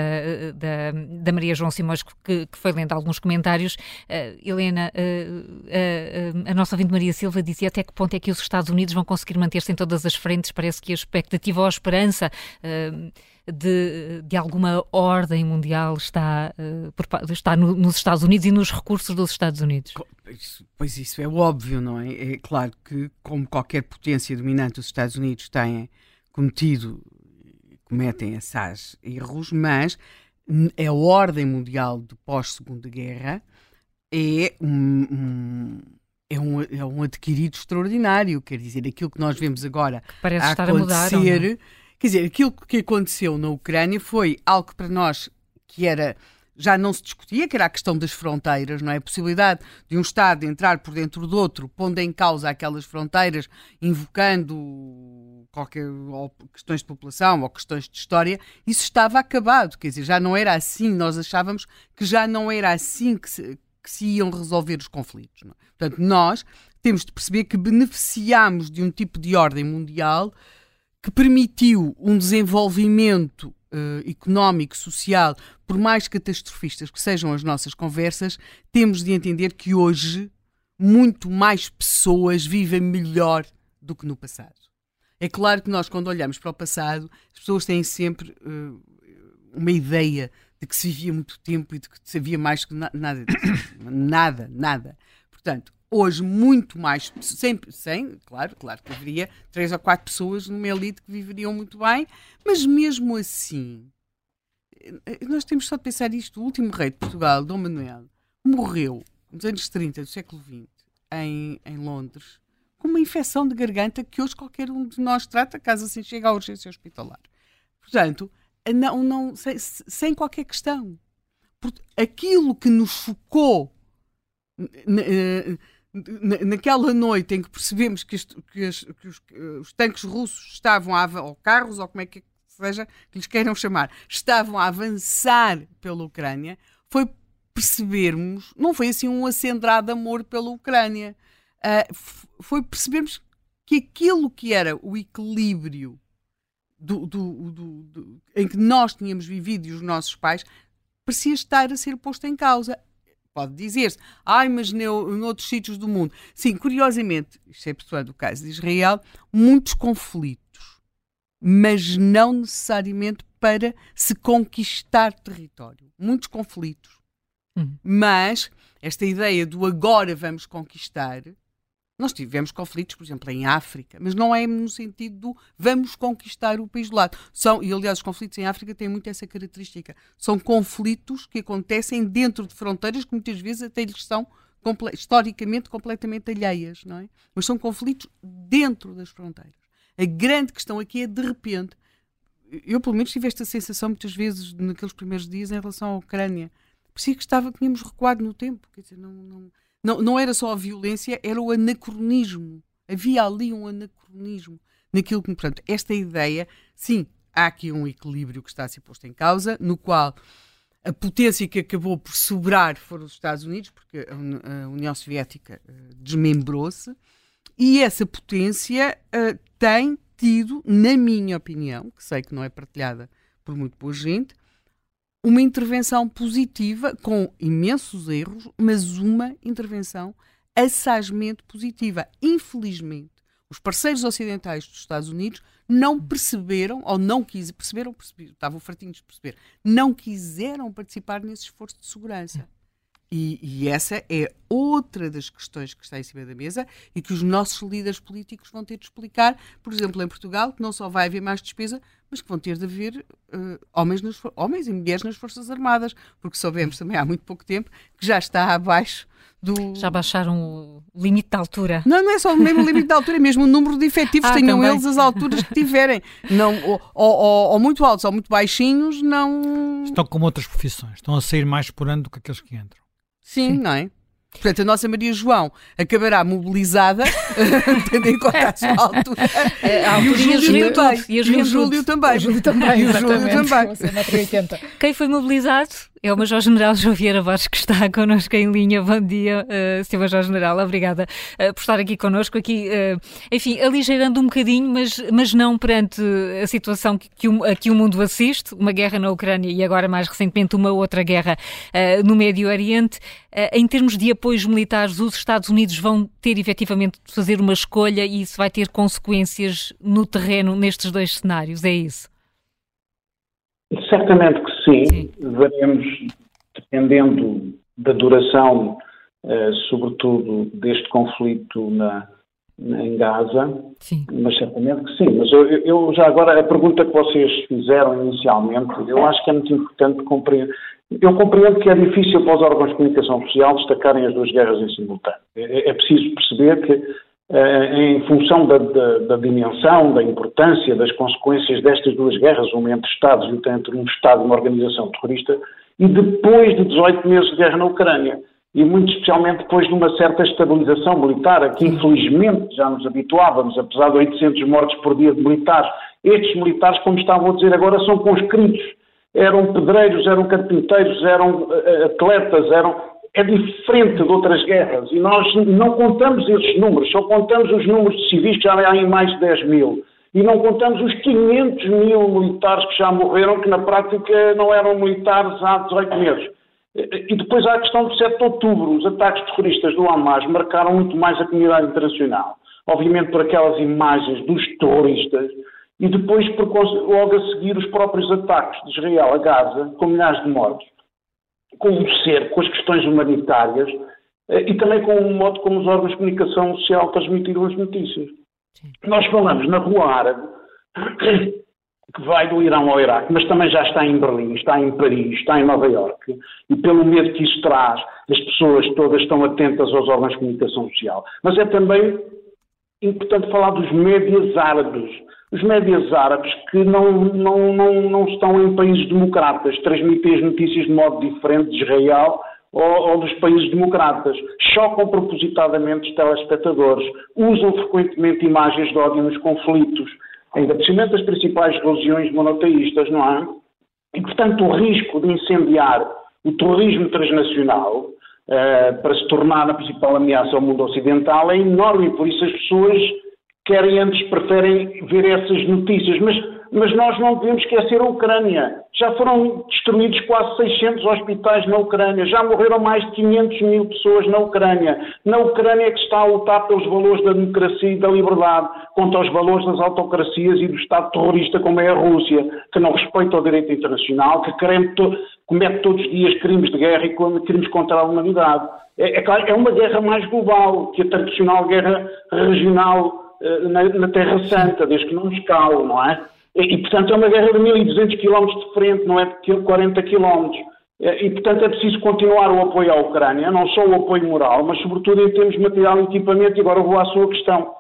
da, da Maria João Simões, que, que, foi lendo alguns comentários, uh, Helena, uh, a nossa ouvinte Maria Silva dizia até que ponto é que os Estados Unidos vão conseguir manter-se em todas as frentes, parece que a expectativa ou a esperança de, de alguma ordem mundial está, está no, nos Estados Unidos e nos recursos dos Estados Unidos. Pois isso é óbvio, não é? É claro que, como qualquer potência dominante, os Estados Unidos têm cometido, cometem esses erros, mas a ordem mundial de pós-segunda guerra é um, um, é, um, é um adquirido extraordinário. Quer dizer, aquilo que nós vemos agora Parece a estar acontecer, a mudar, quer dizer, aquilo que aconteceu na Ucrânia foi algo que para nós que era já não se discutia, que era a questão das fronteiras, não é? A possibilidade de um Estado entrar por dentro do outro, pondo em causa aquelas fronteiras, invocando qualquer questões de população ou questões de história, isso estava acabado, quer dizer, já não era assim, nós achávamos que já não era assim que se, que se iam resolver os conflitos. É? Portanto, nós temos de perceber que beneficiamos de um tipo de ordem mundial que permitiu um desenvolvimento uh, económico, social, por mais catastrofistas que sejam as nossas conversas, temos de entender que hoje muito mais pessoas vivem melhor do que no passado. É claro que nós, quando olhamos para o passado, as pessoas têm sempre uh, uma ideia de que se vivia muito tempo e de que se havia mais que na nada disso. nada, nada. Portanto, hoje muito mais, sem, sem, claro, claro que haveria três ou quatro pessoas numa elite que viveriam muito bem, mas mesmo assim, eh, nós temos só de pensar isto, o último rei de Portugal, Dom Manuel, morreu nos anos 30 do século XX em, em Londres com uma infecção de garganta que hoje qualquer um de nós trata caso assim chegue à urgência hospitalar. Portanto, não, não, sem, sem qualquer questão. Aquilo que nos focou eh, naquela noite em que percebemos que, que, que, os, os, tanques russos estavam a, ou carros, ou como é que seja que lhes queiram chamar, estavam a avançar pela Ucrânia, foi percebermos, não foi assim um acendrado amor pela Ucrânia, uh, foi percebermos que aquilo que era o equilíbrio do, do, do, em que nós tínhamos vivido e os nossos pais parecia estar a ser posto em causa. Pode dizer-se, ai, mas em outros sítios do mundo. Sim, curiosamente, exceptuando o caso de Israel, muitos conflitos, mas não necessariamente para se conquistar território. Muitos conflitos. Uhum. Mas esta ideia do agora vamos conquistar nós tivemos conflitos, por exemplo, em África, mas não é no sentido do vamos conquistar o país do lado. São, e aliás, os conflitos em África têm muito essa característica. São conflitos que acontecem dentro de fronteiras que muitas vezes até lhes são comple historicamente completamente alheias, não é? Mas são conflitos dentro das fronteiras. A grande questão aqui é, de repente, eu pelo menos tive esta sensação muitas vezes naqueles primeiros dias em relação à Ucrânia. Parecia que estava, tínhamos recuado no tempo. Quer dizer, não, não não, não era só a violência, era o anacronismo. Havia ali um anacronismo naquilo que, portanto, esta ideia, sim, há aqui um equilíbrio que está a ser posto em causa, no qual a potência que acabou por sobrar foram os Estados Unidos, porque a União Soviética uh, desmembrou-se, e essa potência uh, tem tido, na minha opinião, que sei que não é partilhada por muito boa gente, uma intervenção positiva, com imensos erros, mas uma intervenção assazmente positiva. Infelizmente, os parceiros ocidentais dos Estados Unidos não perceberam, ou não quiseram, perceberam, perceberam, estavam fartinhos de perceber, não quiseram participar nesse esforço de segurança. E, e, essa é outra das questões que está em cima da mesa e que os nossos líderes políticos vão ter de explicar, por exemplo, em Portugal, que não só vai haver mais despesa, mas que vão ter de haver uh, homens, nas, homens e mulheres nas Forças Armadas, porque soubemos também há muito pouco tempo que já está abaixo do... Já baixaram o limite de altura. Não, não é só o mesmo limite de altura, é mesmo o número de efetivos, ah, tenham também. eles as alturas que tiverem. Não, ou, ou, ou, muito altos ou muito baixinhos, não. Estão como outras profissões, estão a sair mais por ano do que aqueles que entram. Sim, Sim. não é? Portanto, a nossa Maria João acabará mobilizada, tendo em conta a sua altura. É, a e, o Júlio também. E, o Júlio também. O Júlio também. E o Júlio também. Quem foi mobilizado é o Major General João Vieira Borges que está connosco em linha. Bom dia, uh, Sr. Major General. Obrigada uh, por estar aqui connosco. Aqui, uh, enfim, aligeirando um bocadinho, mas, mas não perante a situação que, que, o, a que o mundo assiste, uma guerra na Ucrânia e agora mais recentemente uma outra guerra uh, no Médio Oriente. em termos de apoios militares, os Estados Unidos vão ter efetivamente de fazer uma escolha e isso vai ter consequências no terreno nestes dois cenários, é isso? Certamente que sim. sim. Veremos, dependendo da duração, uh, sobretudo deste conflito na, em Gaza, sim. mas certamente que sim. Mas eu, eu, já agora, a pergunta que vocês fizeram inicialmente, eu acho que é muito importante compreender. Eu compreendo que é difícil para os órgãos de comunicação social destacarem as duas guerras em simultâneo. É, é preciso perceber que eh, em função da, da, da, dimensão, da importância, das consequências destas duas guerras, uma entre Estados e outra entre um Estado e uma organização terrorista, e depois de 18 meses de guerra na Ucrânia, e muito especialmente depois de uma certa estabilização militar, a que infelizmente já nos habituávamos, apesar de 800 mortes por dia de militares. Estes militares, como estavam a dizer agora, são conscritos. Eram pedreiros, eram carpinteiros, eram eh, atletas, eram é diferente de outras guerras e nós não contamos esses números, só contamos os números de civis que já há em mais de 10 mil. E não contamos os 500 mil militares que já morreram, que na prática não eram militares há 18 meses. E depois há a questão do 7 de outubro. Os ataques terroristas do Hamas marcaram muito mais a comunidade internacional. Obviamente por aquelas imagens dos terroristas e depois por, logo a seguir os próprios ataques de Israel a Gaza, com milhares de mortos com o ser, com as questões humanitárias eh, e também com o modo como os órgãos de comunicação social transmitiram as notícias. Sim. Nós falamos na Rua Árabe, que vai do Irão ao Iraque, mas também já está em Berlim, está em Paris, está em Nova Iorque, e pelo medo que isso traz, as pessoas todas estão atentas aos órgãos de comunicação social. Mas é também importante falar dos médias árabes, os médias árabes que não, não, não, não estão em países democratas, transmitem as notícias de modo diferente de Israel ou, ou, dos países democratas. Chocam propositadamente os telespectadores, usam frequentemente imagens de ódio nos conflitos, ainda cima das principais religiões monoteístas, não é? E, portanto, o risco de incendiar o terrorismo transnacional uh, para se tornar a principal ameaça ao mundo ocidental é enorme, e por isso as pessoas querem antes, preferem ver essas notícias. Mas, mas nós não devemos esquecer a Ucrânia. Já foram destruídos quase 600 hospitais na Ucrânia, já morreram mais de 500 mil pessoas na Ucrânia. Na Ucrânia é que está a lutar pelos valores da democracia e da liberdade contra os valores das autocracias e do Estado terrorista como é a Rússia, que não respeita o direito internacional, que comete todos os dias crimes de guerra e crimes contra a humanidade. É, é, claro, é uma guerra mais global que a tradicional guerra regional na, na, Terra Santa, desde que não nos calo, não é? E, portanto, é uma guerra de 1.200 km de frente, não é de 40 km. E, portanto, é preciso continuar o apoio à Ucrânia, não só o apoio moral, mas, sobretudo, em termos de material e equipamento. E agora vou à sua questão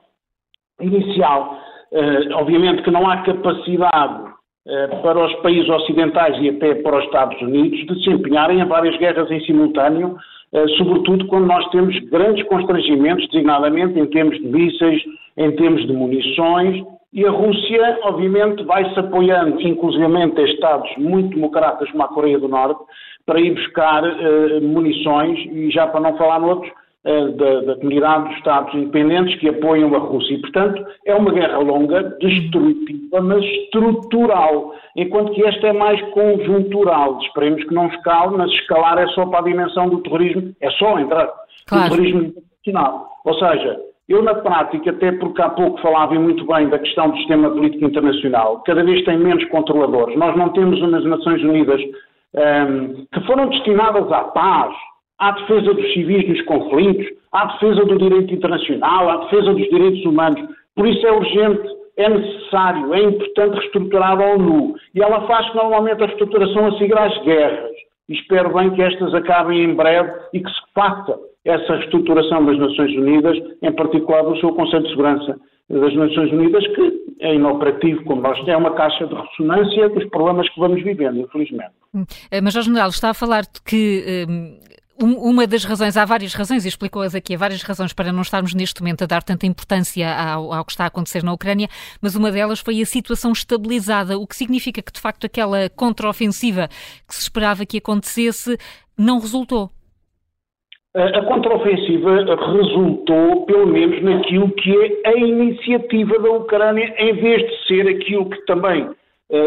inicial. Uh, obviamente que não há capacidade uh, para os países ocidentais e até para os Estados Unidos de se empenharem em várias guerras em simultâneo, uh, sobretudo quando nós temos grandes constrangimentos, designadamente em termos de mísseis, em termos de munições, e a Rússia, obviamente, vai-se apoiando, inclusivamente, a Estados muito democratas como a Coreia do Norte, para ir buscar uh, munições, e já para não falar noutros, uh, da, da, comunidade dos Estados independentes que apoiam a Rússia. E, portanto, é uma guerra longa, destrutiva, mas estrutural, enquanto que esta é mais conjuntural. Esperemos que não escale, mas escalar é só para a dimensão do terrorismo, é só entrar claro. no terrorismo internacional. Ou seja, eu, na prática, até porque há pouco falava muito bem da questão do sistema político internacional, cada vez tem menos controladores. Nós não temos umas Nações Unidas um, que foram destinadas à paz, à defesa dos civis nos conflitos, à defesa do direito internacional, à defesa dos direitos humanos. Por isso é urgente, é necessário, é importante reestruturar a ONU. E ela faz normalmente a reestruturação a seguir às guerras. E espero bem que estas acabem em breve e que se faça essa reestruturação das Nações Unidas, em particular do seu Conselho de Segurança das Nações Unidas, que é inoperativo, como nós é uma caixa de ressonância dos problemas que vamos vivendo, infelizmente. Hum. Eh, mas, Jorge General, está a falar de que hum, uma das razões, há várias razões, e explicou-as aqui, há várias razões para não estarmos neste momento a dar tanta importância ao, ao, que está a acontecer na Ucrânia, mas uma delas foi a situação estabilizada, o que significa que, de facto, aquela contraofensiva que se esperava que acontecesse não resultou. A contraofensiva resultou, pelo menos, naquilo que é a iniciativa da Ucrânia, em vez de ser aquilo que também uh,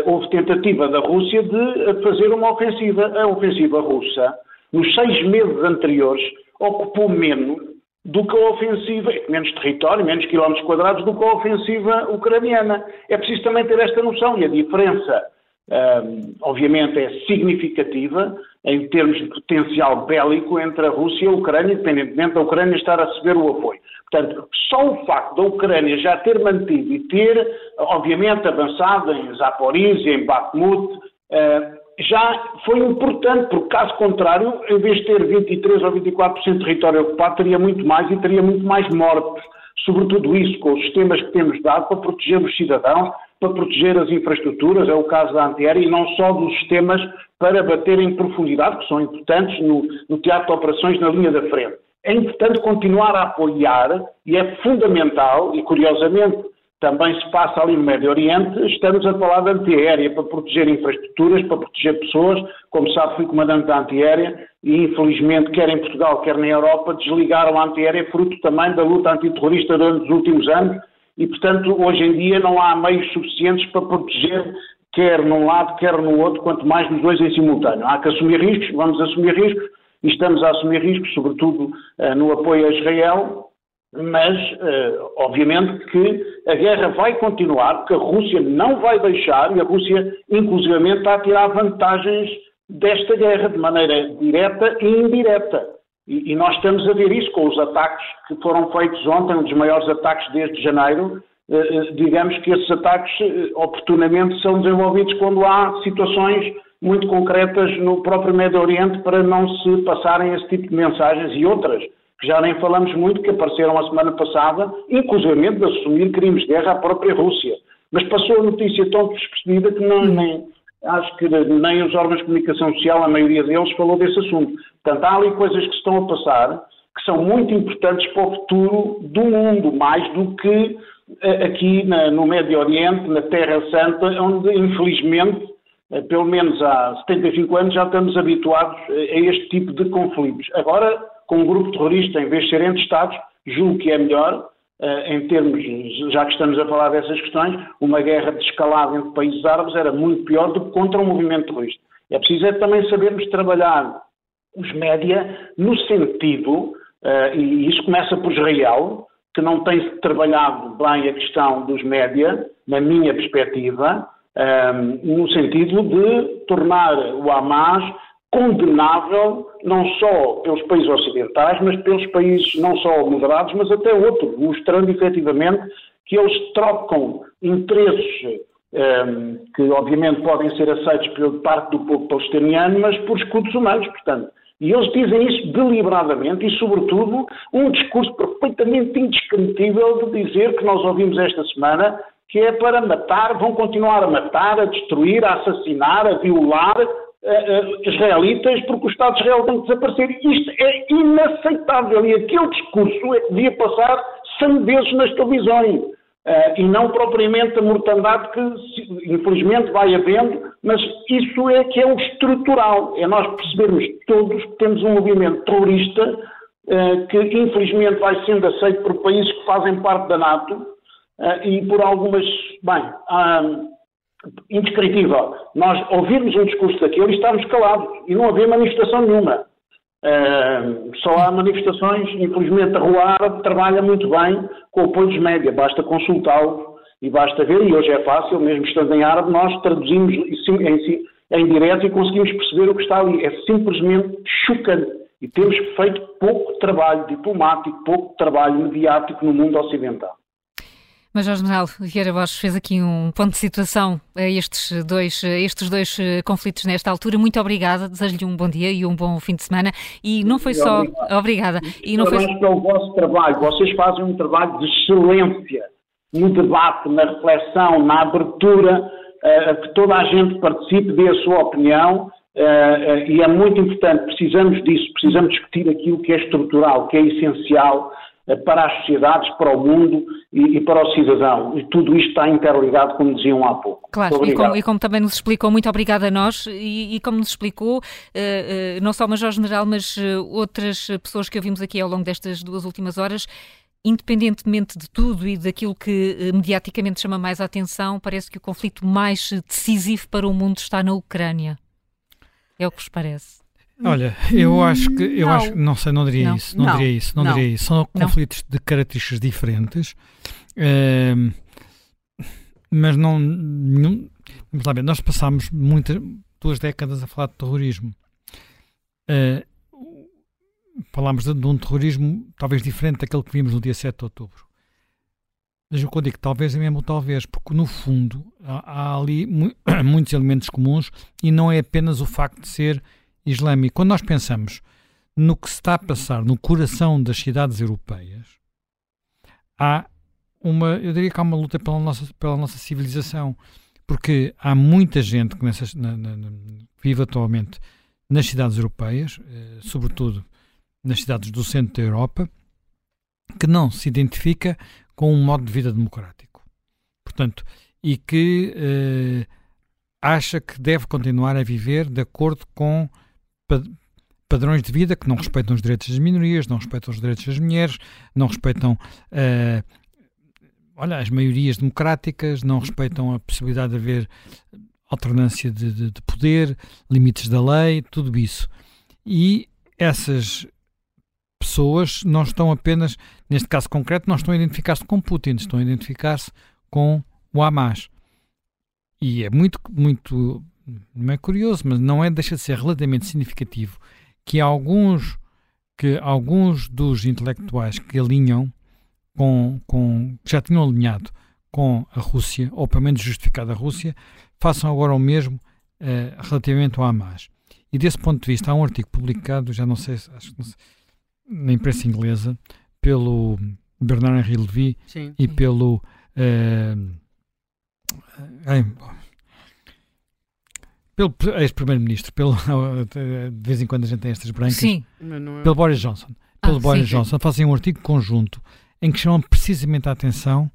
houve tentativa da Rússia de fazer uma ofensiva. A ofensiva russa nos seis meses anteriores, ocupou menos do que a ofensiva, menos território, menos quilómetros quadrados do que a ofensiva ucraniana. É preciso também ter esta noção e a diferença, um, obviamente, é significativa em termos de potencial bélico entre a Rússia e a Ucrânia, independentemente da Ucrânia estar a receber o apoio. Portanto, só o facto da Ucrânia já ter mantido e ter, obviamente, avançado em Zaporizhia, em Bakhmut, uh, já foi importante, porque caso contrário, em vez de ter 23 ou 24% de território ocupado, teria muito mais e teria muito mais mortos. Sobretudo isso, com os sistemas que temos dado para proteger os cidadãos, para proteger as infraestruturas, é o caso da antiaérea, e não só dos sistemas para bater em profundidade, que são importantes no, no teatro de operações na linha da frente. É importante continuar a apoiar e é fundamental, e curiosamente também se passa ali no Médio Oriente, estamos a falar de antiaérea para proteger infraestruturas, para proteger pessoas. Como sabe, fui comandante da antiaérea e, infelizmente, quer em Portugal, quer na Europa, desligaram a antiaérea fruto também da luta antiterrorista durante os últimos anos e, portanto, hoje em dia não há meios suficientes para proteger quer num lado, quer no outro, quanto mais nos dois em simultâneo. Há que assumir riscos, vamos assumir riscos e estamos a assumir riscos, sobretudo uh, no apoio a Israel, mas, uh, obviamente, que a guerra vai continuar, porque a Rússia não vai deixar, e a Rússia, inclusivamente, está a tirar vantagens desta guerra de maneira direta e indireta. E, e, nós estamos a ver isso com os ataques que foram feitos ontem, um dos maiores ataques desde janeiro. Uh, digamos que esses ataques, uh, oportunamente, são desenvolvidos quando há situações muito concretas no próprio Médio Oriente para não se passarem esse tipo de mensagens e outras que já nem falamos muito, que apareceram a semana passada, inclusive de assumir crimes de guerra à própria Rússia. Mas passou a notícia tão despercebida que não, nem, acho que nem os órgãos de comunicação social, a maioria deles, falou desse assunto. Portanto, há ali coisas que se estão a passar que são muito importantes para o futuro do mundo, mais do que eh, aqui na, no Médio Oriente, na Terra Santa, onde, infelizmente, eh, pelo menos há 75 anos, já estamos habituados a este tipo de conflitos. Agora, com um grupo terrorista, em vez de ser entre Estados, julgo que é melhor, em termos, já que estamos a falar dessas questões, uma guerra de escalada entre países árabes era muito pior do que contra um movimento terrorista. É preciso é também sabermos trabalhar os média no sentido, uh, e isso começa por Israel, que não tem trabalhado bem a questão dos média, na minha perspectiva, eh, no sentido de tornar o Hamas condenável não só pelos países ocidentais, mas pelos países não só moderados, mas até outros, mostrando efetivamente que eles trocam interesses um, ehm, que obviamente podem ser aceitos por parte do povo palestiniano, mas por escudos humanos, portanto. E eles dizem isso deliberadamente e, sobretudo, um discurso perfeitamente indescritível de dizer que nós ouvimos esta semana que é para matar, vão continuar a matar, a destruir, a assassinar, a violar uh, israelitas porque o Estado de Israel tem que desaparecer. Isto é inaceitável e aquele discurso é que devia passar 100 vezes nas televisões. Uh, e não propriamente a mortandade que infelizmente vai havendo, mas isso é que é o estrutural, é nós percebermos todos que temos um movimento terrorista que infelizmente vai sendo aceito por países que fazem parte da NATO e por algumas, bem, indescritível. Nós ouvirmos um discurso daquele e estarmos calados e não haver manifestação nenhuma. Uh, só há manifestações, infelizmente a Rua Árabe trabalha muito bem com o apoio dos média, basta consultá-los e basta ver, e hoje é fácil, mesmo estando em árabe, nós traduzimos em, em direto e conseguimos perceber o que está ali. É simplesmente chocante. E temos feito pouco trabalho diplomático, pouco trabalho mediático no mundo ocidental. Major General Vieira Borges fez aqui um ponto de situação a estes dois, a estes dois eh, conflitos nesta altura. Muito obrigada, desejo-lhe um bom dia e um bom fim de semana. E não foi só. Obrigada. E não foi pelo vosso trabalho. Vocês fazem um trabalho de excelência no debate, na reflexão, na abertura, uh, que toda a gente participe, dê a sua opinião. Uh, uh, e é muito importante, precisamos disso, precisamos discutir aquilo que é estrutural, que é essencial eh, para as sociedades, para o mundo e, e, para o cidadão. E tudo isto está interligado, como diziam há pouco. Claro, e como, e como, também nos explicou, muito obrigada a nós, e, e como nos explicou, uh, uh, não só o Major General, mas uh, outras pessoas que ouvimos aqui ao longo destas duas últimas horas, independentemente de tudo e daquilo que mediaticamente chama mais a atenção, parece que o conflito mais decisivo para o mundo está na Ucrânia. É o que vos parece? Olha, eu acho que eu não. acho não sei, não diria não. isso, não, não, diria isso, não, diria isso. São conflitos de características diferentes, uh, mas não, não vamos lá ver, nós passámos muitas duas décadas a falar de terrorismo. Uh, falámos de, de, um terrorismo talvez diferente daquele que vimos no dia 7 de outubro. Mas eu digo talvez é mesmo talvez, porque no fundo há, há ali mu muitos elementos comuns e não é apenas o facto de ser islâmico. Quando nós pensamos no que está a passar no coração das cidades europeias, há uma, eu diria que há uma luta pela nossa, pela nossa civilização, porque há muita gente que nessas, na, na, na, vive atualmente nas cidades europeias, eh, sobretudo nas cidades do centro da Europa, que não se identifica com um modo de vida democrático. Portanto, e que eh, acha que deve continuar a viver de acordo com padrões de vida que não respeitam os direitos das minorias, não respeitam os direitos das mulheres, não respeitam uh, olha, as maiorias democráticas, não respeitam a possibilidade de haver alternância de, de, de poder, limites da lei, tudo isso. E essas pessoas não estão apenas, neste caso concreto, não estão a identificar-se com Putin, estão a identificar-se com o Hamas. E é muito, muito não é curioso, mas não é deixa de ser relativamente significativo que alguns que alguns dos intelectuais que alinham com, com que já tinham alinhado com a Rússia, ou pelo menos justificado a Rússia, façam agora o mesmo uh, relativamente ao Hamas. E desse ponto de vista, há um artigo publicado, já não sei, acho que não sei, na imprensa inglesa, pelo Bernard Henri Levy sim, e sim. pelo. Uh, pelo ex-primeiro-ministro, pelo de vez em quando a gente tem estas brancas, sim. pelo Boris Johnson, pelo ah, Boris sim, Johnson, fazem um artigo conjunto em que chamam precisamente a atenção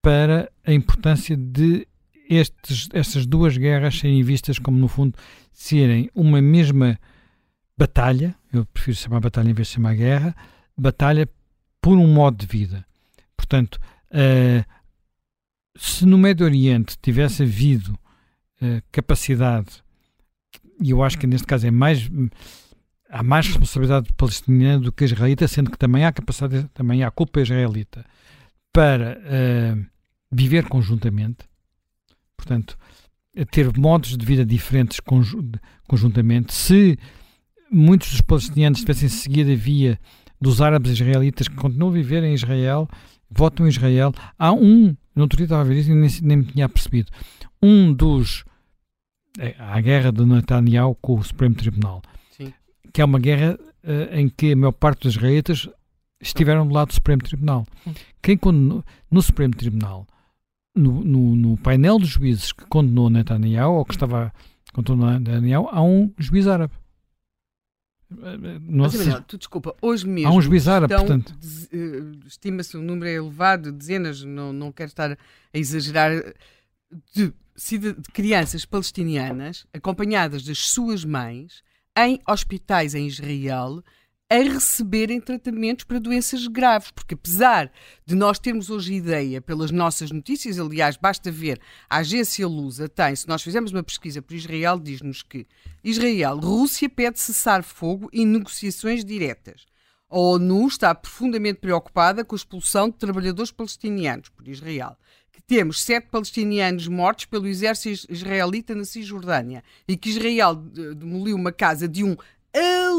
para a importância de estes, estas duas guerras serem vistas como, no fundo, serem uma mesma batalha, eu prefiro chamar batalha em vez de chamar guerra, batalha por um modo de vida. Portanto, uh, se no Médio Oriente tivesse havido uh, capacidade, e eu acho que neste caso é mais há mais responsabilidade palestina do que israelita, sendo que também há capacidade, também há culpa israelita para uh, viver conjuntamente, portanto, ter modos de vida diferentes conjuntamente. Se muitos dos palestinianos tivessem seguido a via dos árabes israelitas que continuam a viver em Israel, votam em Israel, há um, não dia estava a ver isso e nem, nem me tinha percebido, um dos é, a guerra de Netanyahu com o Supremo Tribunal, Sim. que é uma guerra uh, em que a maior parte dos israelitas estiveram do lado do Supremo Tribunal. Sim. Quem condenou, no Supremo Tribunal, no, no, no, painel de juízes que condenou Netanyahu, ou que estava condenou Netanyahu, há um juiz árabe. Não sei, tu, desculpa, hoje mesmo. Há um juiz árabe, portanto. Uh, Estima-se um número elevado, dezenas, não, não quero estar a exagerar, de crianças palestinianas acompanhadas das suas mães em hospitais em Israel a receberem tratamentos para doenças graves, porque apesar de nós termos hoje ideia pelas nossas notícias, aliás, basta ver, a agência Lusa tem, se nós fizermos uma pesquisa por Israel, diz-nos que Israel, Rússia pede cessar fogo e negociações diretas. A ONU está profundamente preocupada com a expulsão de trabalhadores palestinianos por Israel temos sete palestinianos mortos pelo exército israelita na Cisjordânia e que Israel demoliu uma casa de um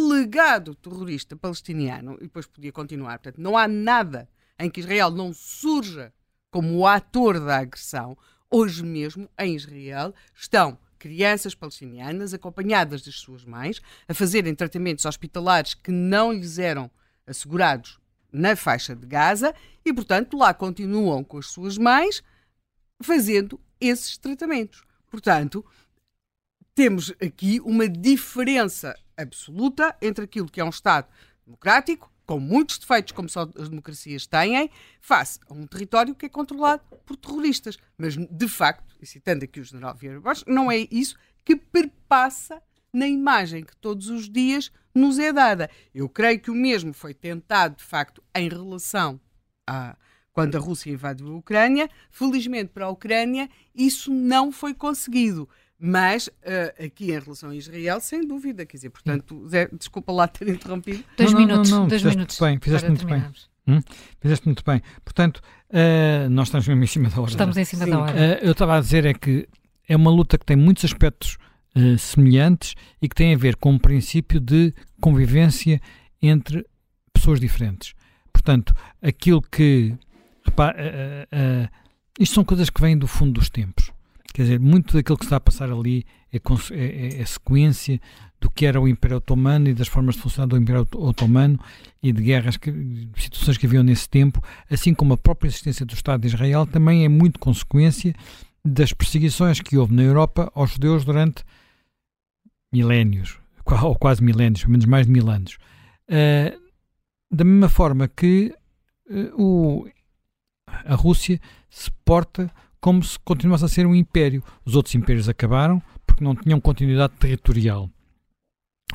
legado terrorista palestiniano, e depois podia continuar, portanto, não há nada em que Israel não surja como o ator da agressão. Hoje mesmo, em Israel, estão crianças palestinianas acompanhadas das suas mães a fazerem tratamentos hospitalares que não lhes eram assegurados na faixa de Gaza e, portanto, lá continuam com as suas mães fazendo esses tratamentos. Portanto, temos aqui uma diferença absoluta entre aquilo que é um Estado democrático, com muitos defeitos, como só as democracias têm, face a um território que é controlado por terroristas. Mas, de facto, e citando aqui o general Vieira Borges, não é isso que perpassa na imagem que todos os dias nos é dada. Eu creio que o mesmo foi tentado, de facto, em relação a quando a Rússia invadiu a Ucrânia. Felizmente para a Ucrânia, isso não foi conseguido. Mas uh, aqui em relação a Israel, sem dúvida, quer dizer, portanto, Zé, desculpa lá ter interrompido. Dois não, minutos, não, não, dois fizeste minutos. Bem, fizeste muito bem. Hum? Fizeste muito bem. Portanto, uh, nós estamos mesmo em cima da hora. Estamos em cima Sim. da hora. Uh, eu estava a dizer é que é uma luta que tem muitos aspectos uh, semelhantes e que tem a ver com um princípio de convivência entre pessoas diferentes. Portanto, aquilo que. Repá, isto são coisas que vêm do fundo dos tempos. Quer dizer, muito daquilo que está a passar ali é, é, é, sequência do que era o Império Otomano e das formas de funcionar do Império Otomano e de guerras, que, de situações que haviam nesse tempo, assim como a própria existência do Estado de Israel, também é muito consequência das perseguições que houve na Europa aos judeus durante milénios, ou quase milénios, pelo menos mais de mil anos. Uh, da mesma forma que uh, o, a Rússia se porta como se continuasse a ser um império. Os outros impérios acabaram porque não tinham continuidade territorial.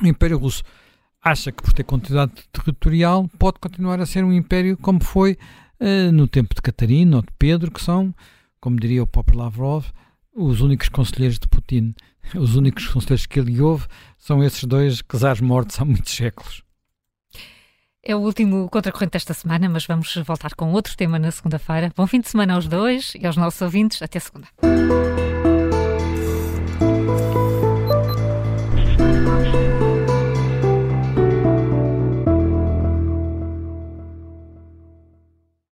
O Império Russo acha que por ter continuidade territorial pode continuar a ser um império como foi uh, no tempo de Catarina ou de Pedro, que são, como diria o próprio Lavrov, os únicos conselheiros de Putin. Os únicos conselheiros que ele ouve são esses dois czares mortos há muitos séculos. É o último contracorrente desta semana, mas vamos voltar com outro tema na segunda-feira. Bom fim de semana aos dois e aos nossos ouvintes. Até segunda.